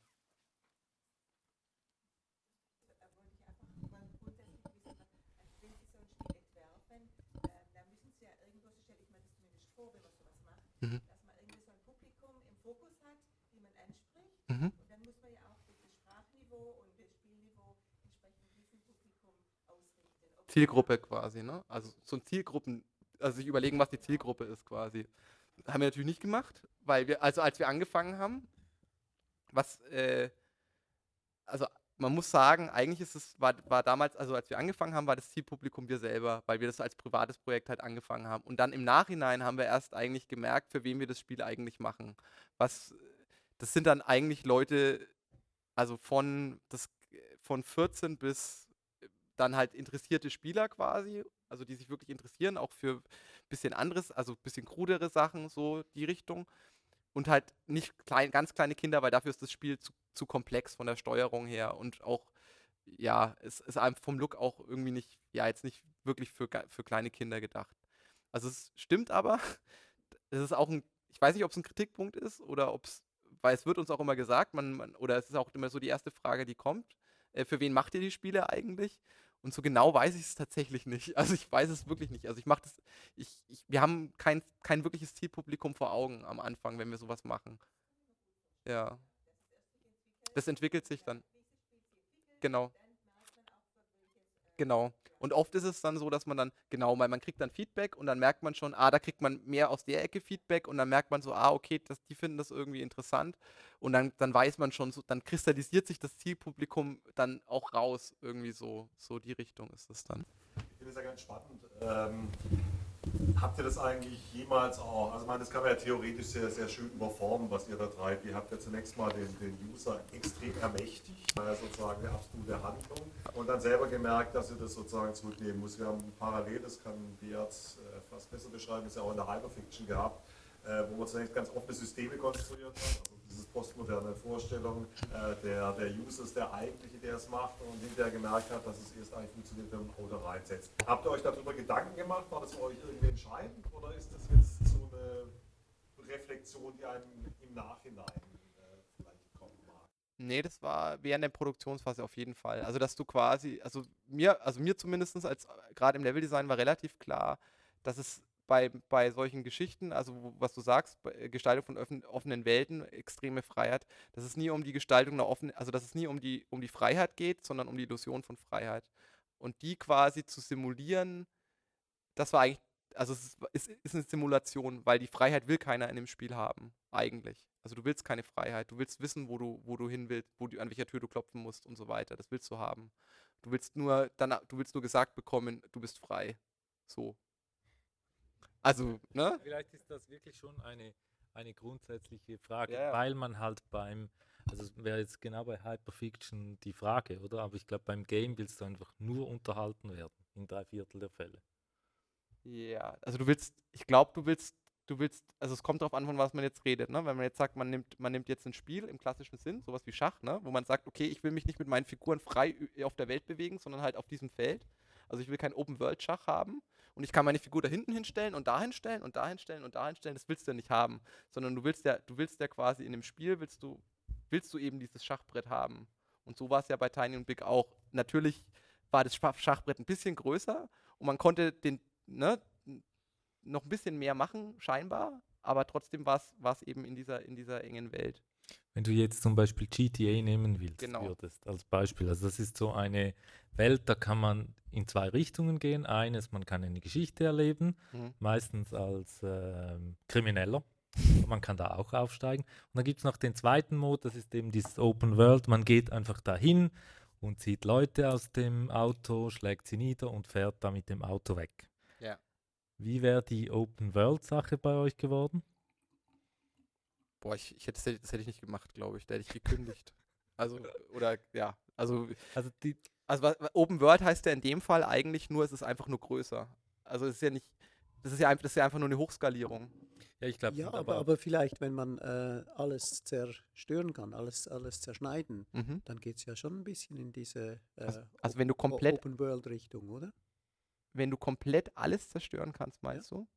S3: Mhm. dass man irgendwie so ein Publikum im Fokus hat, die man anspricht. Mhm. Und dann muss man ja auch das Sprachniveau und das Spielniveau entsprechend diesem Publikum ausrichten.
S2: Ob Zielgruppe quasi, ne? Also so ein Zielgruppen, also sich überlegen, was die Zielgruppe ist quasi. Haben wir natürlich nicht gemacht, weil wir, also als wir angefangen haben, was, äh, also man muss sagen, eigentlich ist es, war, war damals, also als wir angefangen haben, war das Zielpublikum wir selber, weil wir das als privates Projekt halt angefangen haben. Und dann im Nachhinein haben wir erst eigentlich gemerkt, für wen wir das Spiel eigentlich machen. Was, das sind dann eigentlich Leute, also von, das, von 14 bis dann halt interessierte Spieler quasi, also die sich wirklich interessieren, auch für ein bisschen anderes, also ein bisschen krudere Sachen, so die Richtung und halt nicht klein, ganz kleine Kinder, weil dafür ist das Spiel zu, zu komplex von der Steuerung her und auch, ja, es ist vom Look auch irgendwie nicht, ja, jetzt nicht wirklich für, für kleine Kinder gedacht. Also es stimmt aber, es ist auch ein, ich weiß nicht, ob es ein Kritikpunkt ist oder ob es, weil es wird uns auch immer gesagt, man, man, oder es ist auch immer so die erste Frage, die kommt, äh, für wen macht ihr die Spiele eigentlich? Und so genau weiß ich es tatsächlich nicht. Also ich weiß es wirklich nicht. Also ich mache das, ich, ich, wir haben kein, kein wirkliches Zielpublikum vor Augen am Anfang, wenn wir sowas machen. Ja. Das entwickelt sich dann. Genau. Genau. Und oft ist es dann so, dass man dann, genau, weil man kriegt dann Feedback und dann merkt man schon, ah, da kriegt man mehr aus der Ecke Feedback und dann merkt man so, ah, okay, das, die finden das irgendwie interessant und dann, dann weiß man schon, so, dann kristallisiert sich das Zielpublikum dann auch raus, irgendwie so, so die Richtung ist es dann.
S4: Ich finde es ja ganz spannend. Ähm, Habt ihr das eigentlich jemals auch, also ich meine, das kann man ja theoretisch sehr, sehr schön überformen, was ihr da treibt. Ihr habt ja zunächst mal den, den User extrem ermächtigt, ja sozusagen eine absolute Handlung und dann selber gemerkt, dass ihr das sozusagen zurücknehmen muss. Wir haben parallel, das kann Beat äh, fast besser beschreiben, ist ja auch in der Hyperfiction gehabt, äh, wo man zunächst ganz offene Systeme konstruiert hat, also diese postmoderne Vorstellung äh, der, der User ist der eigentliche, der es macht und hinterher gemerkt hat, dass es erst eigentlich funktioniert, wenn man Auto reinsetzt. Habt ihr euch darüber Gedanken gemacht? War das für euch irgendwie entscheidend oder ist das jetzt so eine Reflexion, die einem im Nachhinein äh, vielleicht kommen mag?
S2: Nee, das war während der Produktionsphase auf jeden Fall. Also, dass du quasi, also mir, also mir zumindest als gerade im Leveldesign war relativ klar, dass es bei, bei solchen Geschichten, also was du sagst, äh, Gestaltung von öffnen, offenen Welten, extreme Freiheit, dass es nie um die Gestaltung einer offenen, also dass es nie um die, um die Freiheit geht, sondern um die Illusion von Freiheit. Und die quasi zu simulieren, das war eigentlich, also es ist, ist eine Simulation, weil die Freiheit will keiner in dem Spiel haben, eigentlich. Also du willst keine Freiheit, du willst wissen, wo du, wo du hin willst, wo du, an welcher Tür du klopfen musst und so weiter. Das willst du haben. Du willst nur, dann, du willst nur gesagt bekommen, du bist frei. So. Also, ne?
S5: Vielleicht ist das wirklich schon eine, eine grundsätzliche Frage, ja, ja. weil man halt beim, also wäre jetzt genau bei Hyperfiction die Frage, oder? Aber ich glaube, beim Game willst du einfach nur unterhalten werden, in drei Viertel der Fälle.
S2: Ja, also du willst, ich glaube, du willst du willst, also es kommt darauf an, von was man jetzt redet, ne? Wenn man jetzt sagt, man nimmt, man nimmt jetzt ein Spiel im klassischen Sinn, sowas wie Schach, ne? Wo man sagt, okay, ich will mich nicht mit meinen Figuren frei auf der Welt bewegen, sondern halt auf diesem Feld. Also ich will kein Open-World-Schach haben und ich kann meine Figur da hinten hinstellen und da hinstellen und da hinstellen und da hinstellen. Das willst du ja nicht haben, sondern du willst ja, du willst ja quasi in dem Spiel, willst du, willst du eben dieses Schachbrett haben. Und so war es ja bei Tiny und Big auch. Natürlich war das Schachbrett ein bisschen größer und man konnte den, ne, noch ein bisschen mehr machen, scheinbar, aber trotzdem war es eben in dieser, in dieser engen Welt.
S5: Wenn du jetzt zum Beispiel GTA nehmen willst, genau. würdest, als Beispiel, also das ist so eine Welt, da kann man in zwei Richtungen gehen. Eines, man kann eine Geschichte erleben, mhm. meistens als äh, Krimineller. man kann da auch aufsteigen. Und dann gibt es noch den zweiten Mode, das ist eben dieses Open World. Man geht einfach dahin und zieht Leute aus dem Auto, schlägt sie nieder und fährt da mit dem Auto weg.
S2: Ja.
S5: Wie wäre die Open World Sache bei euch geworden?
S2: Boah, ich, ich hätte, das hätte ich nicht gemacht, glaube ich. Da hätte ich gekündigt. also, oder ja, also. Also, die, also Open World heißt ja in dem Fall eigentlich nur, es ist einfach nur größer. Also es ist ja nicht, das ist ja, das ist ja einfach nur eine Hochskalierung.
S1: Ja, ich glaube. Ja, aber, aber vielleicht, wenn man äh, alles zerstören kann, alles, alles zerschneiden, mhm. dann geht es ja schon ein bisschen in diese
S2: äh, also, also, wenn du komplett
S1: Open World Richtung, oder?
S2: Wenn du komplett alles zerstören kannst, meinst ja. du?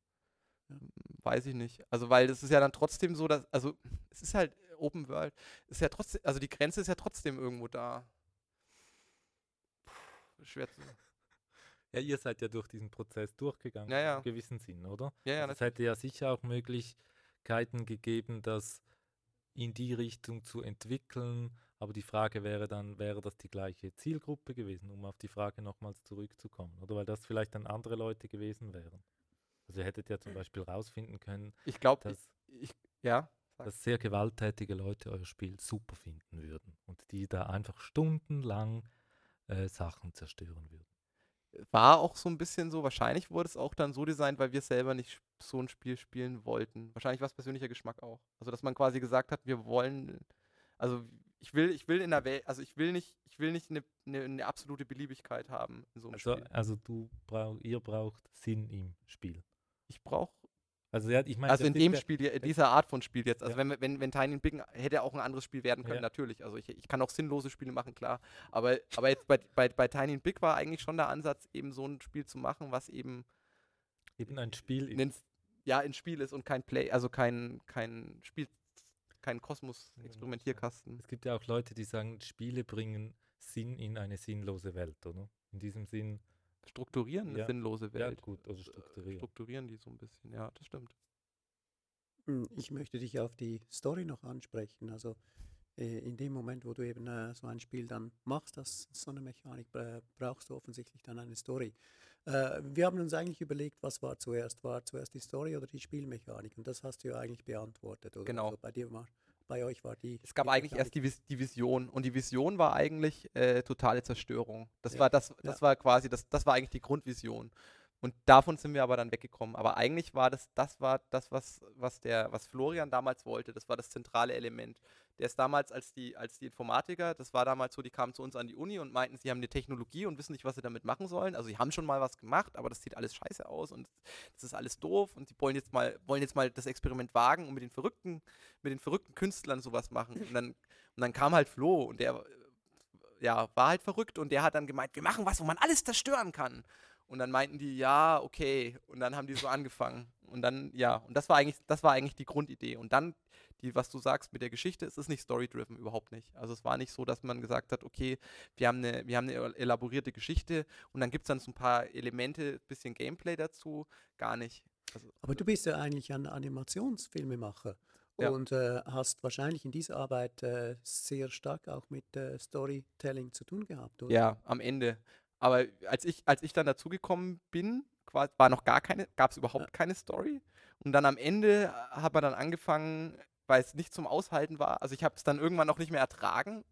S2: Ja. Weiß ich nicht. Also, weil das ist ja dann trotzdem so, dass, also es ist halt Open World, ist ja trotzdem, also die Grenze ist ja trotzdem irgendwo da. Puh, schwer zu sagen.
S5: Ja, ihr seid ja durch diesen Prozess durchgegangen,
S2: ja, ja.
S5: im gewissen Sinn, oder?
S2: Ja, ja.
S5: Also es hätte ja sicher auch Möglichkeiten gegeben, das in die Richtung zu entwickeln. Aber die Frage wäre dann, wäre das die gleiche Zielgruppe gewesen, um auf die Frage nochmals zurückzukommen? Oder weil das vielleicht dann andere Leute gewesen wären? Also ihr hättet ja zum Beispiel rausfinden können,
S2: ich glaube, dass, ich, ja,
S5: dass sehr gewalttätige Leute euer Spiel super finden würden und die da einfach stundenlang äh, Sachen zerstören würden
S2: war auch so ein bisschen so, wahrscheinlich wurde es auch dann so designt, weil wir selber nicht so ein Spiel spielen wollten. Wahrscheinlich war es persönlicher Geschmack auch. Also dass man quasi gesagt hat, wir wollen, also ich will, ich will in der Welt, also ich will nicht, ich will nicht eine, eine, eine absolute Beliebigkeit haben in so einem
S5: also,
S2: Spiel.
S5: Also du brauch, ihr braucht Sinn im Spiel.
S2: Ich brauche
S5: also, ja, ich mein,
S2: also in dem Spiel, dieser Art von Spiel jetzt. Also ja. wenn, wenn, wenn Tiny Big hätte auch ein anderes Spiel werden können, ja. natürlich. Also ich, ich kann auch sinnlose Spiele machen, klar. Aber, aber jetzt bei, bei, bei Tiny Big war eigentlich schon der Ansatz, eben so ein Spiel zu machen, was eben
S5: eben ein Spiel
S2: ist. Ja, ein Spiel ist und kein Play, also kein, kein Spiel, kein Kosmos-Experimentierkasten.
S5: Es gibt ja auch Leute, die sagen, Spiele bringen Sinn in eine sinnlose Welt, oder? In diesem Sinn
S2: strukturieren eine ja. sinnlose Welt.
S5: Ja, gut, also strukturieren.
S2: Strukturieren die so ein bisschen, ja, das stimmt.
S1: Hm, ich möchte dich auf die Story noch ansprechen. Also äh, in dem Moment, wo du eben äh, so ein Spiel dann machst, das so eine Mechanik, äh, brauchst du offensichtlich dann eine Story. Äh, wir haben uns eigentlich überlegt, was war zuerst? War zuerst die Story oder die Spielmechanik? Und das hast du ja eigentlich beantwortet. Oder?
S2: Genau.
S1: Also bei dir war bei euch war die.
S2: Es gab
S1: die
S2: eigentlich erst die, die, Vision und die Vision war eigentlich äh, totale Zerstörung. Das ja. war das, das ja. war quasi das, das war eigentlich die Grundvision. Und davon sind wir aber dann weggekommen. Aber eigentlich war das, das war das, was, was der, was Florian damals wollte. Das war das zentrale Element. Der ist damals als die, als die Informatiker, das war damals so, die kamen zu uns an die Uni und meinten, sie haben eine Technologie und wissen nicht, was sie damit machen sollen. Also sie haben schon mal was gemacht, aber das sieht alles scheiße aus und das ist alles doof und sie wollen jetzt mal, wollen jetzt mal das Experiment wagen und mit den verrückten, mit den verrückten Künstlern sowas machen. Und dann, und dann kam halt Flo und der ja, war halt verrückt und der hat dann gemeint, wir machen was, wo man alles zerstören kann. Und dann meinten die, ja, okay. Und dann haben die so angefangen. Und dann, ja, und das war eigentlich, das war eigentlich die Grundidee. Und dann, die, was du sagst mit der Geschichte, es ist nicht story-driven, überhaupt nicht. Also es war nicht so, dass man gesagt hat, okay, wir haben eine, wir haben eine elaborierte Geschichte und dann gibt es dann so ein paar Elemente, bisschen Gameplay dazu. Gar nicht.
S1: Also, Aber du bist ja eigentlich ein Animationsfilmemacher. Ja. Und äh, hast wahrscheinlich in dieser Arbeit äh, sehr stark auch mit äh, Storytelling zu tun gehabt, oder?
S2: Ja, am Ende. Aber als ich, als ich dann dazugekommen bin, war noch gar keine, gab es überhaupt keine Story. Und dann am Ende hat man dann angefangen, weil es nicht zum Aushalten war. Also ich habe es dann irgendwann auch nicht mehr ertragen,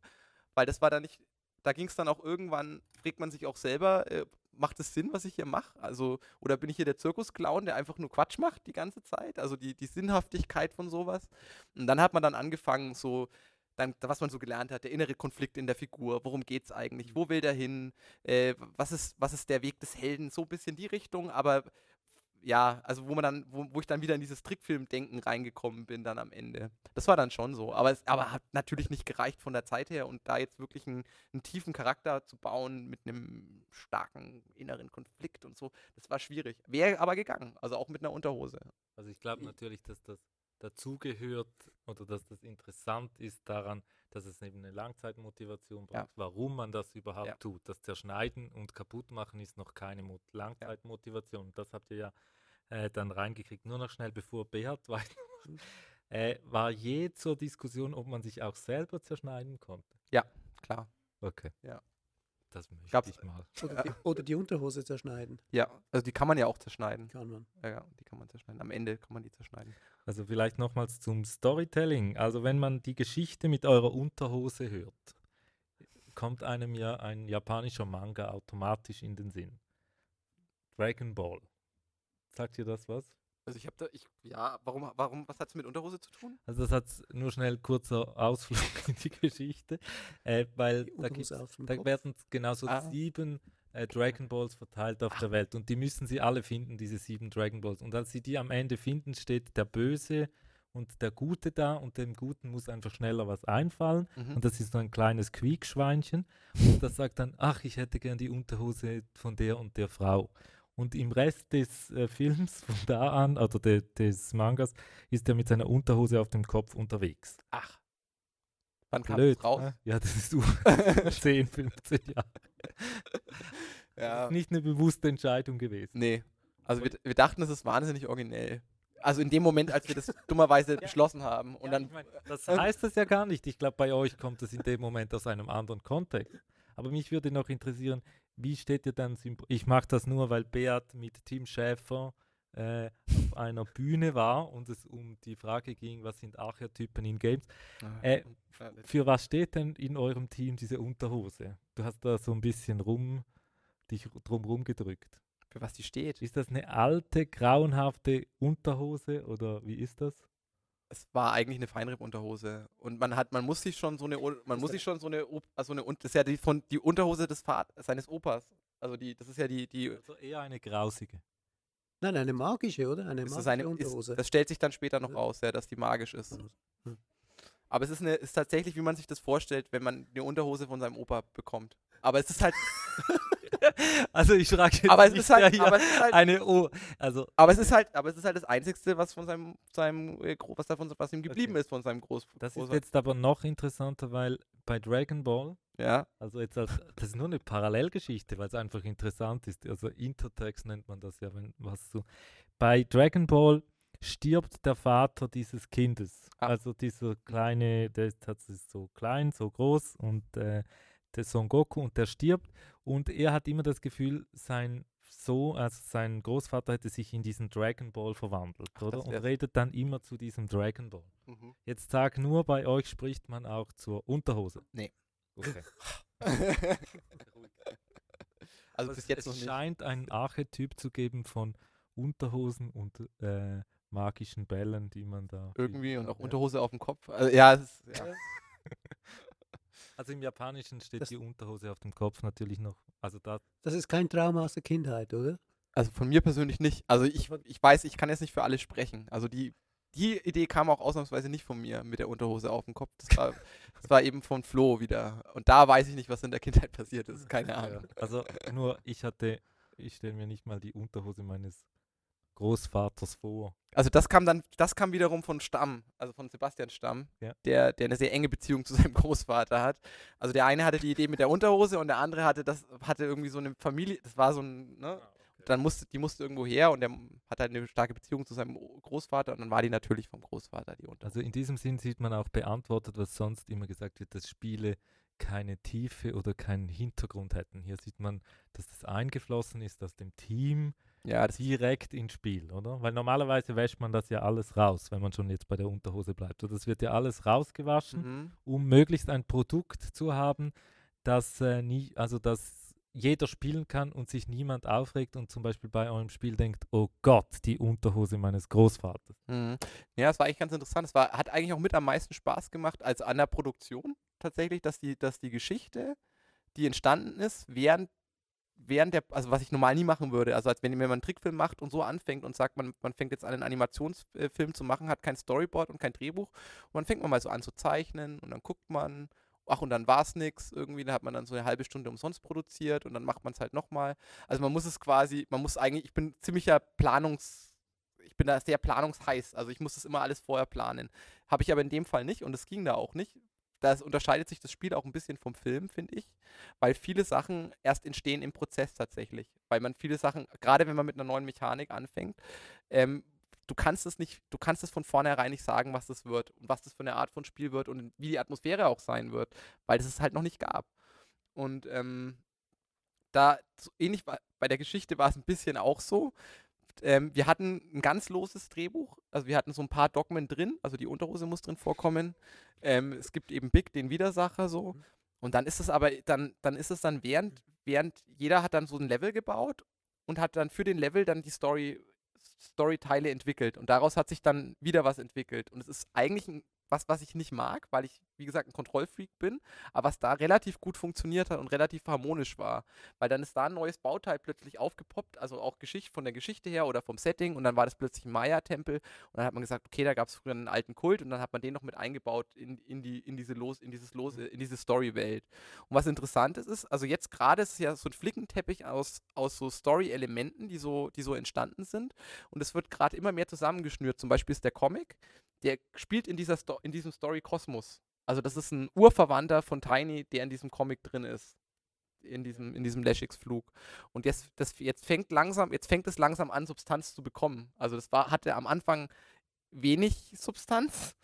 S2: weil das war dann nicht, da ging es dann auch irgendwann, fragt man sich auch selber, äh, macht es Sinn, was ich hier mache? Also, oder bin ich hier der Zirkusclown, der einfach nur Quatsch macht die ganze Zeit? Also die, die Sinnhaftigkeit von sowas. Und dann hat man dann angefangen, so dann, was man so gelernt hat, der innere Konflikt in der Figur, worum geht es eigentlich, wo will der hin, äh, was, ist, was ist der Weg des Helden, so ein bisschen die Richtung, aber ja, also wo man dann, wo, wo ich dann wieder in dieses Trickfilm-Denken reingekommen bin dann am Ende. Das war dann schon so. Aber es aber hat natürlich nicht gereicht von der Zeit her und da jetzt wirklich einen, einen tiefen Charakter zu bauen mit einem starken inneren Konflikt und so, das war schwierig. Wäre aber gegangen, also auch mit einer Unterhose.
S5: Also ich glaube natürlich, dass das dazugehört oder dass das interessant ist daran, dass es eben eine Langzeitmotivation braucht, ja. warum man das überhaupt ja. tut. Das Zerschneiden und Kaputtmachen ist noch keine Mo Langzeitmotivation. Das habt ihr ja äh, dann reingekriegt. Nur noch schnell, bevor Beat weitermacht. Äh, war je zur Diskussion, ob man sich auch selber zerschneiden konnte?
S2: Ja, klar.
S5: Okay.
S2: Ja.
S5: Das möchte
S1: Gab's, ich mal. Oder die, oder die, Unterhose zerschneiden.
S2: Ja, also die kann man ja auch zerschneiden.
S1: Kann man.
S2: Ja, ja, die kann man zerschneiden. Am Ende kann man die zerschneiden.
S5: Also vielleicht nochmals zum Storytelling. Also wenn man die Geschichte mit eurer Unterhose hört, kommt einem ja ein japanischer Manga automatisch in den Sinn. Dragon Ball. Sagt ihr das was?
S2: Also ich habe da, ich, ja, warum, warum, was hat es mit Unterhose zu tun?
S5: Also das hat nur schnell kurzer Ausflug in die Geschichte, äh, weil da, da werden genauso ah. sieben äh, Dragon Balls verteilt auf Ach. der Welt und die müssen sie alle finden, diese sieben Dragon Balls. Und als sie die am Ende finden, steht der Böse und der Gute da und dem Guten muss einfach schneller was einfallen mhm. und das ist so ein kleines Quiekschweinchen und das sagt dann, ach, ich hätte gern die Unterhose von der und der Frau. Und im Rest des äh, Films von da an, oder de, des Mangas, ist er mit seiner Unterhose auf dem Kopf unterwegs.
S2: Ach. Wann kam
S5: Blöd,
S2: das raus?
S5: Ne? Ja, das ist 10, 15 Jahre. Ja. Das ist nicht eine bewusste Entscheidung gewesen.
S2: Nee. Also wir, wir dachten, das ist wahnsinnig originell. Also in dem Moment, als wir das dummerweise ja. beschlossen haben. Und ja, dann, ich
S5: mein, das heißt das ja gar nicht. Ich glaube, bei euch kommt das in dem Moment aus einem anderen Kontext. Aber mich würde noch interessieren, wie steht ihr dann, ich mache das nur, weil Beat mit Tim Schäfer äh, auf einer Bühne war und es um die Frage ging, was sind Archetypen in Games. Ah, äh, für was steht denn in eurem Team diese Unterhose? Du hast da so ein bisschen rum, dich drumherum gedrückt.
S2: Für was die steht?
S5: Ist das eine alte, grauenhafte Unterhose oder wie ist das?
S2: es war eigentlich eine Feinripp-Unterhose. Und man hat, man muss sich schon so eine, man muss sich schon so eine, also eine, das ist ja die, von, die Unterhose des Vat seines Opas. Also die, das ist ja die, die.
S5: Also eher eine grausige.
S1: Nein, eine magische, oder?
S2: Eine magische eine, Unterhose. Ist, das stellt sich dann später noch raus, ja, dass die magisch ist. Aber es ist, eine, ist tatsächlich, wie man sich das vorstellt, wenn man eine Unterhose von seinem Opa bekommt. Aber es ist halt.
S5: also ich frage
S2: aber es ist halt, aber es ist halt
S5: eine O. Also
S2: aber es ist halt, aber es ist halt das Einzige, was von seinem, seinem äh, was davon, was ihm geblieben okay. ist von seinem Großvater.
S5: Das ist jetzt aber noch interessanter, weil bei Dragon Ball,
S2: ja,
S5: also jetzt als, das ist nur eine Parallelgeschichte, weil es einfach interessant ist. Also Intertext nennt man das ja, wenn was so. Bei Dragon Ball stirbt der Vater dieses Kindes. Ah. Also dieser kleine, der ist, das ist so klein, so groß und äh, der Son Goku und der stirbt und er hat immer das Gefühl, sein Sohn, also sein Großvater hätte sich in diesen Dragon Ball verwandelt, Ach, oder? Und redet dann immer zu diesem Dragon Ball. Mhm. Jetzt sag nur, bei euch spricht man auch zur Unterhose.
S2: Nee.
S5: Okay.
S2: also bis jetzt
S5: es noch nicht. scheint ein Archetyp zu geben von Unterhosen und äh, magischen Bällen, die man da.
S2: Irgendwie und auch Unterhose auf dem Kopf. Also, ja, ist, ja.
S5: Also im Japanischen steht das die Unterhose auf dem Kopf natürlich noch. Also da
S1: das ist kein Trauma aus der Kindheit, oder?
S2: Also von mir persönlich nicht. Also ich, ich weiß, ich kann jetzt nicht für alle sprechen. Also die, die Idee kam auch ausnahmsweise nicht von mir mit der Unterhose auf dem Kopf. Das war, das war eben von Flo wieder. Und da weiß ich nicht, was in der Kindheit passiert ist. Keine Ahnung. Ja,
S5: also nur ich hatte, ich stelle mir nicht mal die Unterhose meines Großvaters vor.
S2: Also das kam dann, das kam wiederum von Stamm, also von Sebastian Stamm, ja. der, der eine sehr enge Beziehung zu seinem Großvater hat. Also der eine hatte die Idee mit der Unterhose und der andere hatte das, hatte irgendwie so eine Familie, das war so ein, ne? Ah. Dann musste, die musste irgendwo her und der hat halt eine starke Beziehung zu seinem Großvater und dann war die natürlich vom Großvater die Unterhose.
S5: Also in diesem Sinn sieht man auch beantwortet, was sonst immer gesagt wird, dass Spiele keine Tiefe oder keinen Hintergrund hätten. Hier sieht man, dass das eingeflossen ist aus dem Team ja, direkt ins Spiel, oder? Weil normalerweise wäscht man das ja alles raus, wenn man schon jetzt bei der Unterhose bleibt. Und das wird ja alles rausgewaschen, mhm. um möglichst ein Produkt zu haben, das äh, nie, also das jeder spielen kann und sich niemand aufregt und zum Beispiel bei eurem Spiel denkt, oh Gott, die Unterhose meines Großvaters.
S2: Mhm. Ja, es war eigentlich ganz interessant. Es war, hat eigentlich auch mit am meisten Spaß gemacht als an der Produktion tatsächlich, dass die, dass die Geschichte, die entstanden ist, während während der, also was ich normal nie machen würde, also als wenn man einen Trickfilm macht und so anfängt und sagt, man, man fängt jetzt an, einen Animationsfilm zu machen, hat kein Storyboard und kein Drehbuch und man fängt man mal so an zu zeichnen und dann guckt man, ach und dann war es nichts irgendwie, da hat man dann so eine halbe Stunde umsonst produziert und dann macht man es halt nochmal. Also man muss es quasi, man muss eigentlich, ich bin ziemlicher Planungs- ich bin da sehr planungsheiß. Also ich muss das immer alles vorher planen. Habe ich aber in dem Fall nicht und es ging da auch nicht. Da unterscheidet sich das Spiel auch ein bisschen vom Film, finde ich, weil viele Sachen erst entstehen im Prozess tatsächlich. Weil man viele Sachen, gerade wenn man mit einer neuen Mechanik anfängt, ähm, du kannst es nicht, du kannst es von vornherein nicht sagen, was das wird und was das für eine Art von Spiel wird und wie die Atmosphäre auch sein wird, weil es es halt noch nicht gab. Und ähm, da, so ähnlich bei der Geschichte war es ein bisschen auch so ähm, wir hatten ein ganz loses Drehbuch. Also wir hatten so ein paar Dogmen drin. Also die Unterhose muss drin vorkommen. Ähm, es gibt eben Big, den Widersacher so. Mhm. Und dann ist es aber, dann, dann ist es dann während, während jeder hat dann so ein Level gebaut und hat dann für den Level dann die Story, Storyteile entwickelt. Und daraus hat sich dann wieder was entwickelt. Und es ist eigentlich ein was, was ich nicht mag, weil ich, wie gesagt, ein Kontrollfreak bin, aber was da relativ gut funktioniert hat und relativ harmonisch war. Weil dann ist da ein neues Bauteil plötzlich aufgepoppt, also auch Geschichte von der Geschichte her oder vom Setting und dann war das plötzlich ein Maya-Tempel und dann hat man gesagt, okay, da gab es früher einen alten Kult und dann hat man den noch mit eingebaut in, in, die, in diese Los, in dieses Los, in diese Story-Welt. Und was interessant ist, ist, also jetzt gerade ist es ja so ein Flickenteppich aus, aus so Story-Elementen, die so, die so entstanden sind und es wird gerade immer mehr zusammengeschnürt. Zum Beispiel ist der Comic, der spielt in, dieser Sto in diesem Story-Kosmos. Also das ist ein Urverwandter von Tiny, der in diesem Comic drin ist. In diesem, in diesem Lashix-Flug. Und jetzt, das, jetzt fängt langsam, jetzt fängt es langsam an, Substanz zu bekommen. Also das war, hatte am Anfang wenig Substanz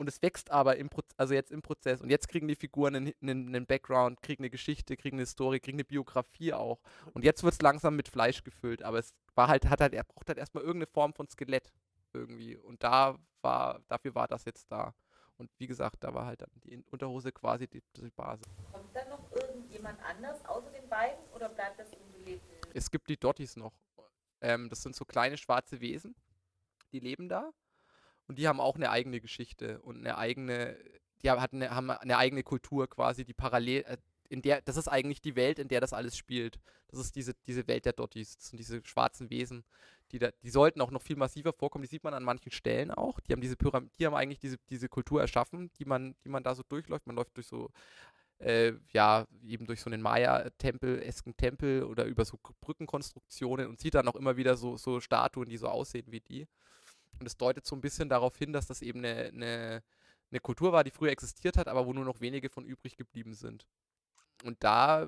S2: und es wächst aber im Pro also jetzt im Prozess. Und jetzt kriegen die Figuren einen, einen, einen, Background, kriegen eine Geschichte, kriegen eine Story, kriegen eine Biografie auch. Und jetzt wird es langsam mit Fleisch gefüllt. Aber es war halt, hat halt, er braucht halt erstmal irgendeine Form von Skelett irgendwie. Und da war, dafür war das jetzt da. Und wie gesagt, da war halt dann die Unterhose quasi die, die Basis.
S3: Kommt dann noch irgendjemand anders außer den beiden oder bleibt das unbelebt?
S2: Es gibt die Dotties noch. Ähm, das sind so kleine schwarze Wesen, die leben da. Und die haben auch eine eigene Geschichte und eine eigene, die haben, eine, haben eine eigene Kultur quasi, die parallel, äh, in der, das ist eigentlich die Welt, in der das alles spielt. Das ist diese, diese Welt der Dotties. Das sind diese schwarzen Wesen, die, da, die sollten auch noch viel massiver vorkommen. Die sieht man an manchen Stellen auch. Die haben diese Pyramid, die haben eigentlich diese, diese Kultur erschaffen, die man, die man da so durchläuft. Man läuft durch so, äh, ja, eben durch so einen Maya-Tempel, esken Tempel oder über so Brückenkonstruktionen und sieht dann auch immer wieder so, so Statuen, die so aussehen wie die. Und es deutet so ein bisschen darauf hin, dass das eben eine, eine, eine Kultur war, die früher existiert hat, aber wo nur noch wenige von übrig geblieben sind. Und da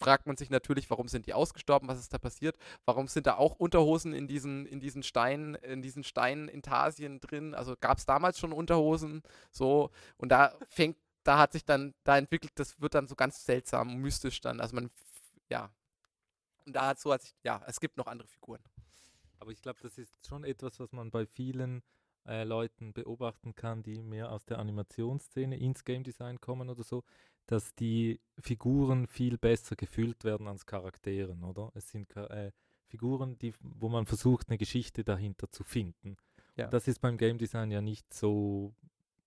S2: fragt man sich natürlich, warum sind die ausgestorben, was ist da passiert, warum sind da auch Unterhosen in diesen, in diesen Steinen, in diesen Steinintarsien drin, also gab es damals schon Unterhosen, so, und da fängt, da hat sich dann, da entwickelt, das wird dann so ganz seltsam, mystisch dann, also man, ja, und da hat so, als, ja, es gibt noch andere Figuren.
S5: Aber ich glaube, das ist schon etwas, was man bei vielen äh, Leuten beobachten kann, die mehr aus der Animationsszene ins Game Design kommen oder so, dass die Figuren viel besser gefüllt werden als Charakteren, oder? Es sind äh, Figuren, die, wo man versucht, eine Geschichte dahinter zu finden. Ja. Das ist beim Game Design ja nicht so,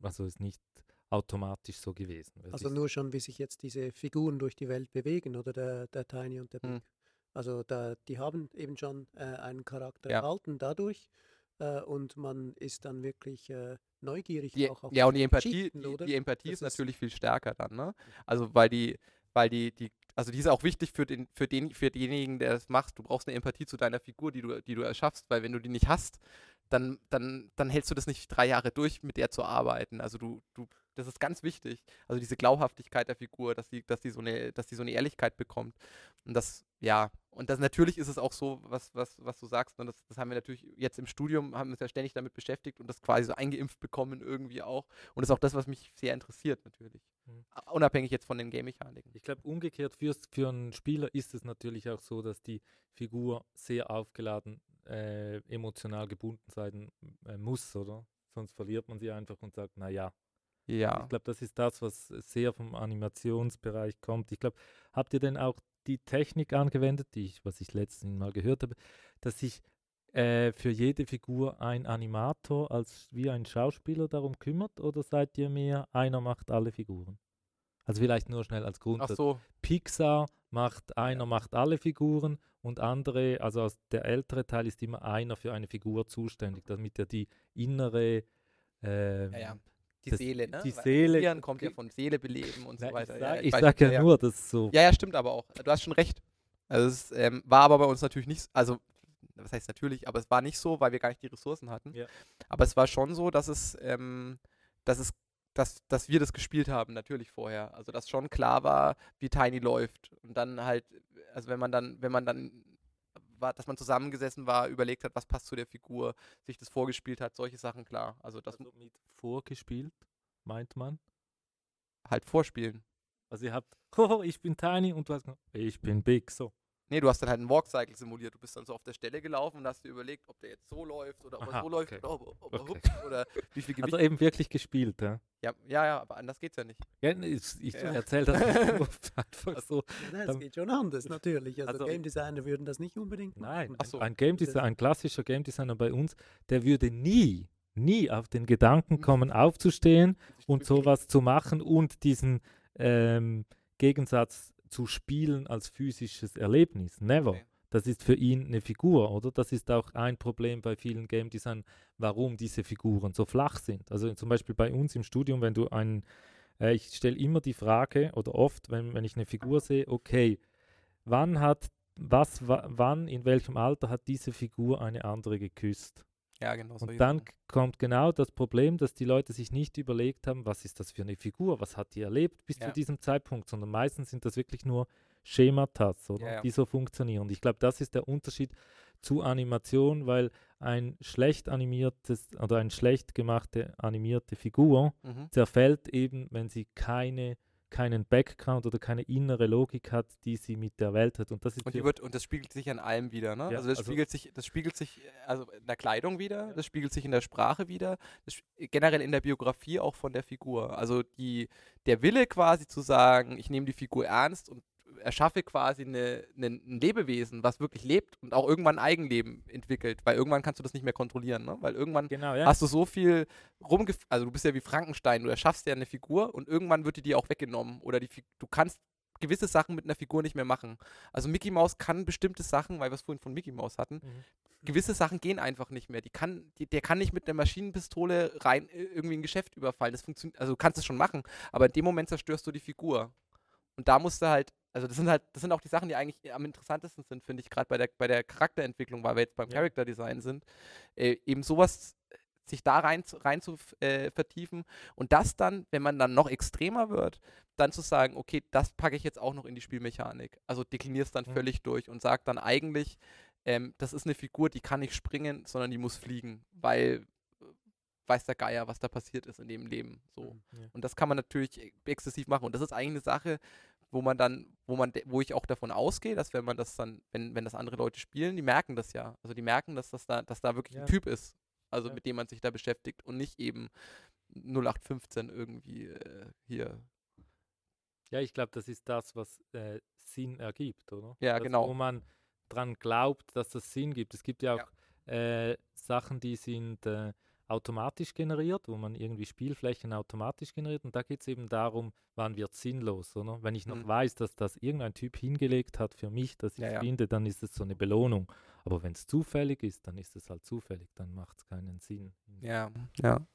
S5: also ist nicht automatisch so gewesen.
S1: Also nur schon, wie sich jetzt diese Figuren durch die Welt bewegen, oder der, der Tiny und der Big. Hm. Also da, die haben eben schon äh, einen Charakter ja. erhalten dadurch äh, und man ist dann wirklich äh, neugierig
S2: die, auch auf Ja, und die Empathie, die, die, Empathie ist, ist natürlich viel stärker dann, ne? Also weil die, weil die, die, also die ist auch wichtig für den, für den, für denjenigen, der das macht. Du brauchst eine Empathie zu deiner Figur, die du, die du erschaffst, weil wenn du die nicht hast, dann, dann, dann hältst du das nicht drei Jahre durch, mit der zu arbeiten. Also du, du, das ist ganz wichtig. Also diese Glaubhaftigkeit der Figur, dass sie, dass die so eine, dass die so eine Ehrlichkeit bekommt. Und das, ja, und das natürlich ist es auch so, was, was, was du sagst, und das, das haben wir natürlich jetzt im Studium, haben wir uns ja ständig damit beschäftigt und das quasi so eingeimpft bekommen irgendwie auch. Und das ist auch das, was mich sehr interessiert natürlich. Mhm. Unabhängig jetzt von den Game-Mechaniken.
S5: Ich glaube, umgekehrt für, für einen Spieler ist es natürlich auch so, dass die Figur sehr aufgeladen, äh, emotional gebunden sein äh, muss, oder? Sonst verliert man sie einfach und sagt, naja, ja. Ich glaube, das ist das, was sehr vom Animationsbereich kommt. Ich glaube, habt ihr denn auch die Technik angewendet, die ich, was ich letztens Mal gehört habe, dass sich äh, für jede Figur ein Animator als wie ein Schauspieler darum kümmert oder seid ihr mehr, einer macht alle Figuren? Also vielleicht nur schnell als Grund.
S2: Ach so.
S5: Pixar macht, einer macht alle Figuren und andere, also der ältere Teil ist immer einer für eine Figur zuständig, damit er die innere
S2: äh, ja, ja. Die das, Seele, ne?
S5: Die Seele.
S2: Hirn kommt ja von Seele beleben und so weiter.
S5: Ich sage ja, sag ja, nur, dass so.
S2: Ja, ja, stimmt aber auch. Du hast schon recht. Also es ähm, war aber bei uns natürlich nicht, also was heißt natürlich, aber es war nicht so, weil wir gar nicht die Ressourcen hatten. Ja. Aber es war schon so, dass es, ähm, dass es, dass, dass wir das gespielt haben, natürlich vorher. Also dass schon klar war, wie Tiny läuft. Und dann halt, also wenn man dann, wenn man dann war, dass man zusammengesessen war, überlegt hat, was passt zu der Figur, sich das vorgespielt hat, solche Sachen klar. Also das also
S5: mit vorgespielt, meint man?
S2: Halt vorspielen.
S5: Also ihr habt, oh, ich bin Tiny und du hast, ich bin Big, so.
S2: Nee, du hast dann halt einen Walkcycle simuliert. Du bist dann so auf der Stelle gelaufen und hast dir überlegt, ob der jetzt so läuft oder ob Aha, er so läuft oder ob, ob okay. er oder wie viel
S5: Gewicht. Also eben wirklich gespielt, ja?
S2: Ja, ja, ja aber anders geht's ja nicht.
S5: Ja, ich, ich ja. erzähle das einfach so.
S1: Nein, es geht schon anders, natürlich. Also, also, Game Designer würden das nicht unbedingt
S5: Nein, so. ein Game Designer, ein klassischer Game Designer bei uns, der würde nie, nie auf den Gedanken kommen, aufzustehen und sowas zu machen und diesen ähm, Gegensatz zu spielen als physisches Erlebnis. Never. Okay. Das ist für ihn eine Figur, oder? Das ist auch ein Problem bei vielen Game Design, warum diese Figuren so flach sind. Also zum Beispiel bei uns im Studium, wenn du einen, äh, ich stelle immer die Frage oder oft, wenn, wenn ich eine Figur sehe, okay, wann hat, was, wann, in welchem Alter hat diese Figur eine andere geküsst?
S2: Ja, genau.
S5: Und dann kommt genau das Problem, dass die Leute sich nicht überlegt haben, was ist das für eine Figur, was hat die erlebt bis ja. zu diesem Zeitpunkt, sondern meistens sind das wirklich nur Schemata? Ja, ja. die so funktionieren. Und ich glaube, das ist der Unterschied zu Animation, weil ein schlecht animiertes oder eine schlecht gemachte animierte Figur mhm. zerfällt eben, wenn sie keine keinen Background oder keine innere Logik hat, die sie mit der Welt hat. Und das, ist
S2: und, wird, und das spiegelt sich an allem wieder. Ne? Ja, also, das also spiegelt sich, das spiegelt sich also in der Kleidung wieder, ja. das spiegelt sich in der Sprache wieder, generell in der Biografie auch von der Figur. Also die, der Wille quasi zu sagen, ich nehme die Figur ernst und erschaffe quasi eine, eine, ein Lebewesen, was wirklich lebt und auch irgendwann ein Eigenleben entwickelt, weil irgendwann kannst du das nicht mehr kontrollieren, ne? weil irgendwann genau, ja. hast du so viel rumge... Also du bist ja wie Frankenstein, du erschaffst ja eine Figur und irgendwann wird die dir auch weggenommen oder die, du kannst gewisse Sachen mit einer Figur nicht mehr machen. Also Mickey Mouse kann bestimmte Sachen, weil wir es vorhin von Mickey Mouse hatten, mhm. gewisse Sachen gehen einfach nicht mehr. Die kann, die, der kann nicht mit einer Maschinenpistole rein äh, irgendwie ein Geschäft überfallen. Das funktioniert, also du kannst es schon machen, aber in dem Moment zerstörst du die Figur. Und da musst du halt also das sind halt, das sind auch die Sachen, die eigentlich am interessantesten sind, finde ich, gerade bei der, bei der Charakterentwicklung, weil wir jetzt beim ja. Character Design sind, äh, eben sowas sich da rein, rein zu äh, vertiefen und das dann, wenn man dann noch extremer wird, dann zu sagen, okay, das packe ich jetzt auch noch in die Spielmechanik. Also deklinierst dann mhm. völlig durch und sagt dann eigentlich, ähm, das ist eine Figur, die kann nicht springen, sondern die muss fliegen, weil äh, weiß der Geier, was da passiert ist in dem Leben. So. Mhm, ja. Und das kann man natürlich e-, exzessiv machen. Und das ist eigentlich eine Sache, wo man dann, wo man, wo ich auch davon ausgehe, dass wenn man das dann, wenn, wenn das andere Leute spielen, die merken das ja. Also die merken, dass das da, dass da wirklich ja. ein Typ ist, also ja. mit dem man sich da beschäftigt und nicht eben 0815 irgendwie äh, hier.
S5: Ja, ich glaube, das ist das, was äh, Sinn ergibt, oder?
S2: Ja,
S5: das,
S2: genau.
S5: Wo man dran glaubt, dass das Sinn gibt. Es gibt ja auch ja. Äh, Sachen, die sind äh, automatisch generiert, wo man irgendwie Spielflächen automatisch generiert. Und da geht es eben darum, wann wird sinnlos. Oder? Wenn ich noch mhm. weiß, dass das irgendein Typ hingelegt hat für mich, dass ich ja, finde, dann ist es so eine Belohnung. Aber wenn es zufällig ist, dann ist es halt zufällig, dann macht es keinen Sinn.
S2: Ja, ja.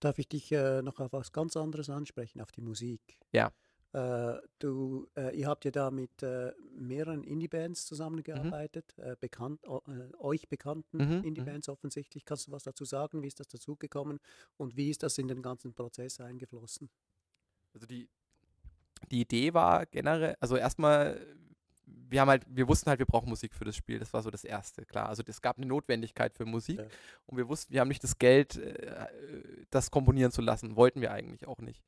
S1: Darf ich dich äh, noch auf was ganz anderes ansprechen, auf die Musik?
S2: Ja.
S1: Äh, du, äh, ihr habt ja da mit äh, mehreren Indie-Bands zusammengearbeitet, mhm. Äh, bekannt, äh, euch bekannten mhm. mhm. Indie-Bands offensichtlich. Kannst du was dazu sagen? Wie ist das dazugekommen und wie ist das in den ganzen Prozess eingeflossen?
S2: Also die, die Idee war generell, also erstmal, wir haben halt, wir wussten halt, wir brauchen Musik für das Spiel. Das war so das Erste, klar. Also es gab eine Notwendigkeit für Musik ja. und wir wussten, wir haben nicht das Geld, das komponieren zu lassen. Wollten wir eigentlich auch nicht.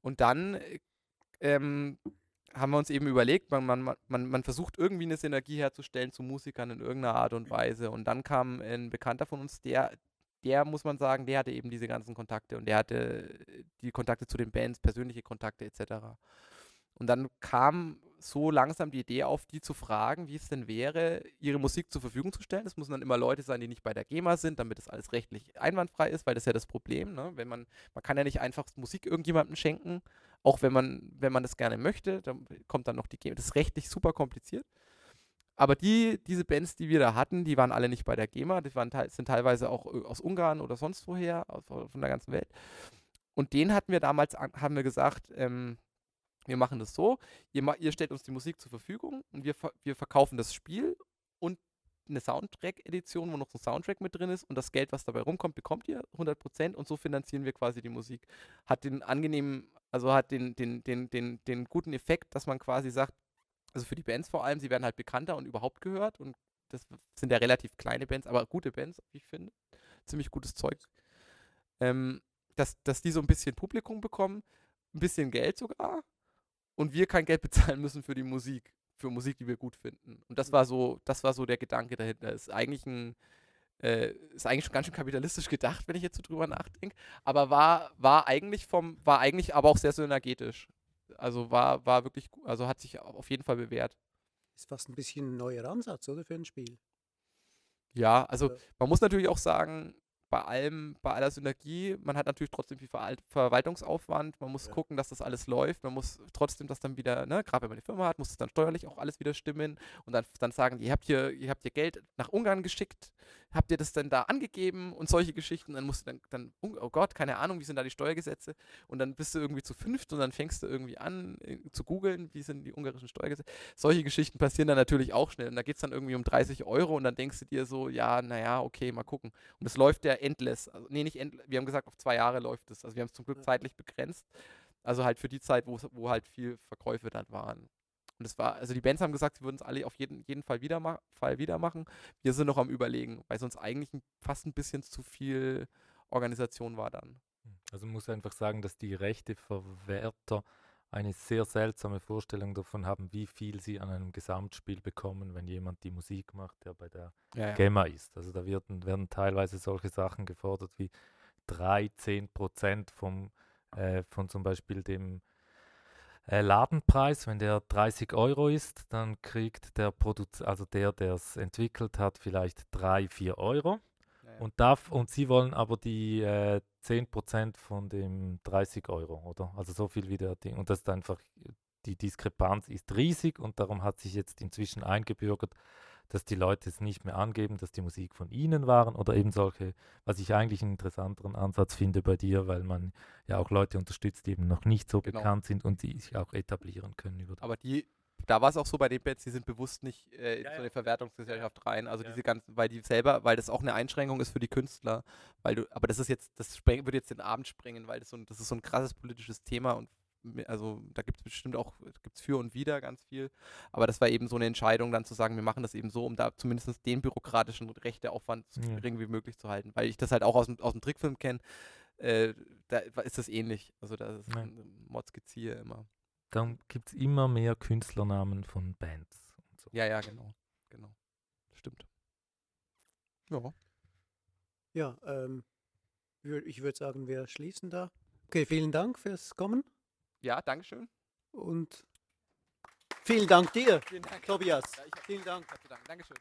S2: Und dann ähm, haben wir uns eben überlegt, man, man, man, man versucht irgendwie eine Synergie herzustellen zu Musikern in irgendeiner Art und Weise. Und dann kam ein Bekannter von uns, der, der muss man sagen, der hatte eben diese ganzen Kontakte und der hatte die Kontakte zu den Bands, persönliche Kontakte etc. Und dann kam so langsam die Idee auf, die zu fragen, wie es denn wäre, ihre Musik zur Verfügung zu stellen. Das müssen dann immer Leute sein, die nicht bei der GEMA sind, damit das alles rechtlich einwandfrei ist, weil das ist ja das Problem. Ne? Wenn man, man kann ja nicht einfach Musik irgendjemandem schenken, Auch wenn man, wenn man das gerne möchte, dann kommt dann noch die GEMA. Das ist rechtlich super kompliziert. Aber die, diese Bands, die wir da hatten, die waren alle nicht bei der GEMA. Die waren, sind teilweise auch äh, aus Ungarn oder sonst woher, von der ganzen Welt. Und den hatten wir damals, haben wir gesagt, ähm, wir machen das so, ihr, ihr, stellt uns die Musik zur Verfügung und wir, wir verkaufen das Spiel und eine Soundtrack-Edition, wo noch so ein Soundtrack mit drin ist und das Geld, was dabei rumkommt, bekommt ihr 100% und so finanzieren wir quasi die Musik. Hat den angenehmen, also hat den, den, den, den, den guten Effekt, dass man quasi sagt, also für die Bands vor allem, sie werden halt bekannter und überhaupt gehört und das sind ja relativ kleine Bands, aber gute Bands, wie ich finde. Ziemlich gutes Zeug. Ähm, dass, dass die so ein bisschen Publikum bekommen, ein bisschen Geld sogar und wir kein Geld bezahlen müssen für die Musik, für Musik, die wir gut finden. Und das war so, das war so der Gedanke dahinter. Ist eigentlich ein, äh, ist eigentlich schon ganz schön kapitalistisch gedacht, wenn ich jetzt so drüber nachdenke. Aber war, war eigentlich vom, war eigentlich aber auch sehr synergetisch. Also war, war wirklich, also hat sich auf jeden Fall bewährt.
S1: Ist fast ein bisschen ein neuer Ansatz, oder, für ein Spiel?
S2: Ja, also man muss natürlich auch sagen, bei allem, bei aller Synergie, man hat natürlich trotzdem viel Ver Verwaltungsaufwand, man muss ja. gucken, dass das alles läuft, man muss trotzdem das dann wieder, ne, gerade wenn man die Firma hat, muss es dann steuerlich auch alles wieder stimmen. Und dann, dann sagen, ihr habt hier, ihr habt hier Geld nach Ungarn geschickt, habt ihr das denn da angegeben und solche Geschichten, dann musst du dann, dann, oh Gott, keine Ahnung, wie sind da die Steuergesetze und dann bist du irgendwie zu fünft und dann fängst du irgendwie an äh, zu googeln, wie sind die ungarischen Steuergesetze. Solche Geschichten passieren dann natürlich auch schnell und da geht es dann irgendwie um 30 Euro und dann denkst du dir so, ja, naja, okay, mal gucken. Und es läuft ja endless. Also, nee, nicht endless. Wir haben gesagt, auf zwei Jahre läuft es. Also wir haben es zum Glück zeitlich begrenzt. Also halt für die Zeit, wo halt viel Verkäufe dann waren. Und es war, also die Bands haben gesagt, sie würden es alle auf jeden, jeden Fall, wieder ma Fall wieder machen. Wir sind noch am überlegen, weil sonst eigentlich fast ein bisschen zu viel Organisation war dann.
S5: Also man muss einfach sagen, dass die Rechteverwerter eine sehr seltsame Vorstellung davon haben, wie viel sie an einem Gesamtspiel bekommen, wenn jemand die Musik macht, der bei der ja, ja. GEMA ist. Also da werden, werden teilweise solche Sachen gefordert wie 3, 10 Prozent vom, äh, von zum Beispiel dem äh, Ladenpreis. Wenn der 30 Euro ist, dann kriegt der Produz also der, der es entwickelt hat, vielleicht 3, 4 Euro. Und, darf, und sie wollen aber die äh, 10% von dem 30 Euro, oder? Also so viel wie der Ding. Und das ist einfach, die Diskrepanz ist riesig und darum hat sich jetzt inzwischen eingebürgert, dass die Leute es nicht mehr angeben, dass die Musik von ihnen waren oder eben solche, was ich eigentlich einen interessanteren Ansatz finde bei dir, weil man ja auch Leute unterstützt, die eben noch nicht so genau. bekannt sind und die sich auch etablieren können. Über
S2: Aber die da war es auch so bei den Bands, die sind bewusst nicht äh, in ja, so eine Verwertungsgesellschaft rein. Also ja. diese ganzen, weil die selber, weil das auch eine Einschränkung ist für die Künstler, weil du, aber das ist jetzt, das würde jetzt den Abend sprengen, weil das so ein, das ist so ein krasses politisches Thema und also da gibt es bestimmt auch, gibt's für und wider ganz viel, aber das war eben so eine Entscheidung, dann zu sagen, wir machen das eben so, um da zumindest den bürokratischen Rechteaufwand so ja. gering wie möglich zu halten, weil ich das halt auch aus dem, aus dem Trickfilm kenne, äh, da ist das ähnlich, also da ist ja. ein Mods-Geziehe immer
S5: dann gibt es immer mehr Künstlernamen von Bands.
S2: So. Ja, ja, genau. genau. Stimmt.
S1: Ja. Ja, ähm, ich würde sagen, wir schließen da. Okay, vielen Dank fürs Kommen.
S2: Ja, Dankeschön.
S1: Und vielen Dank dir, vielen Dank. Tobias. Ja, vielen Dank. Dank. Dankeschön.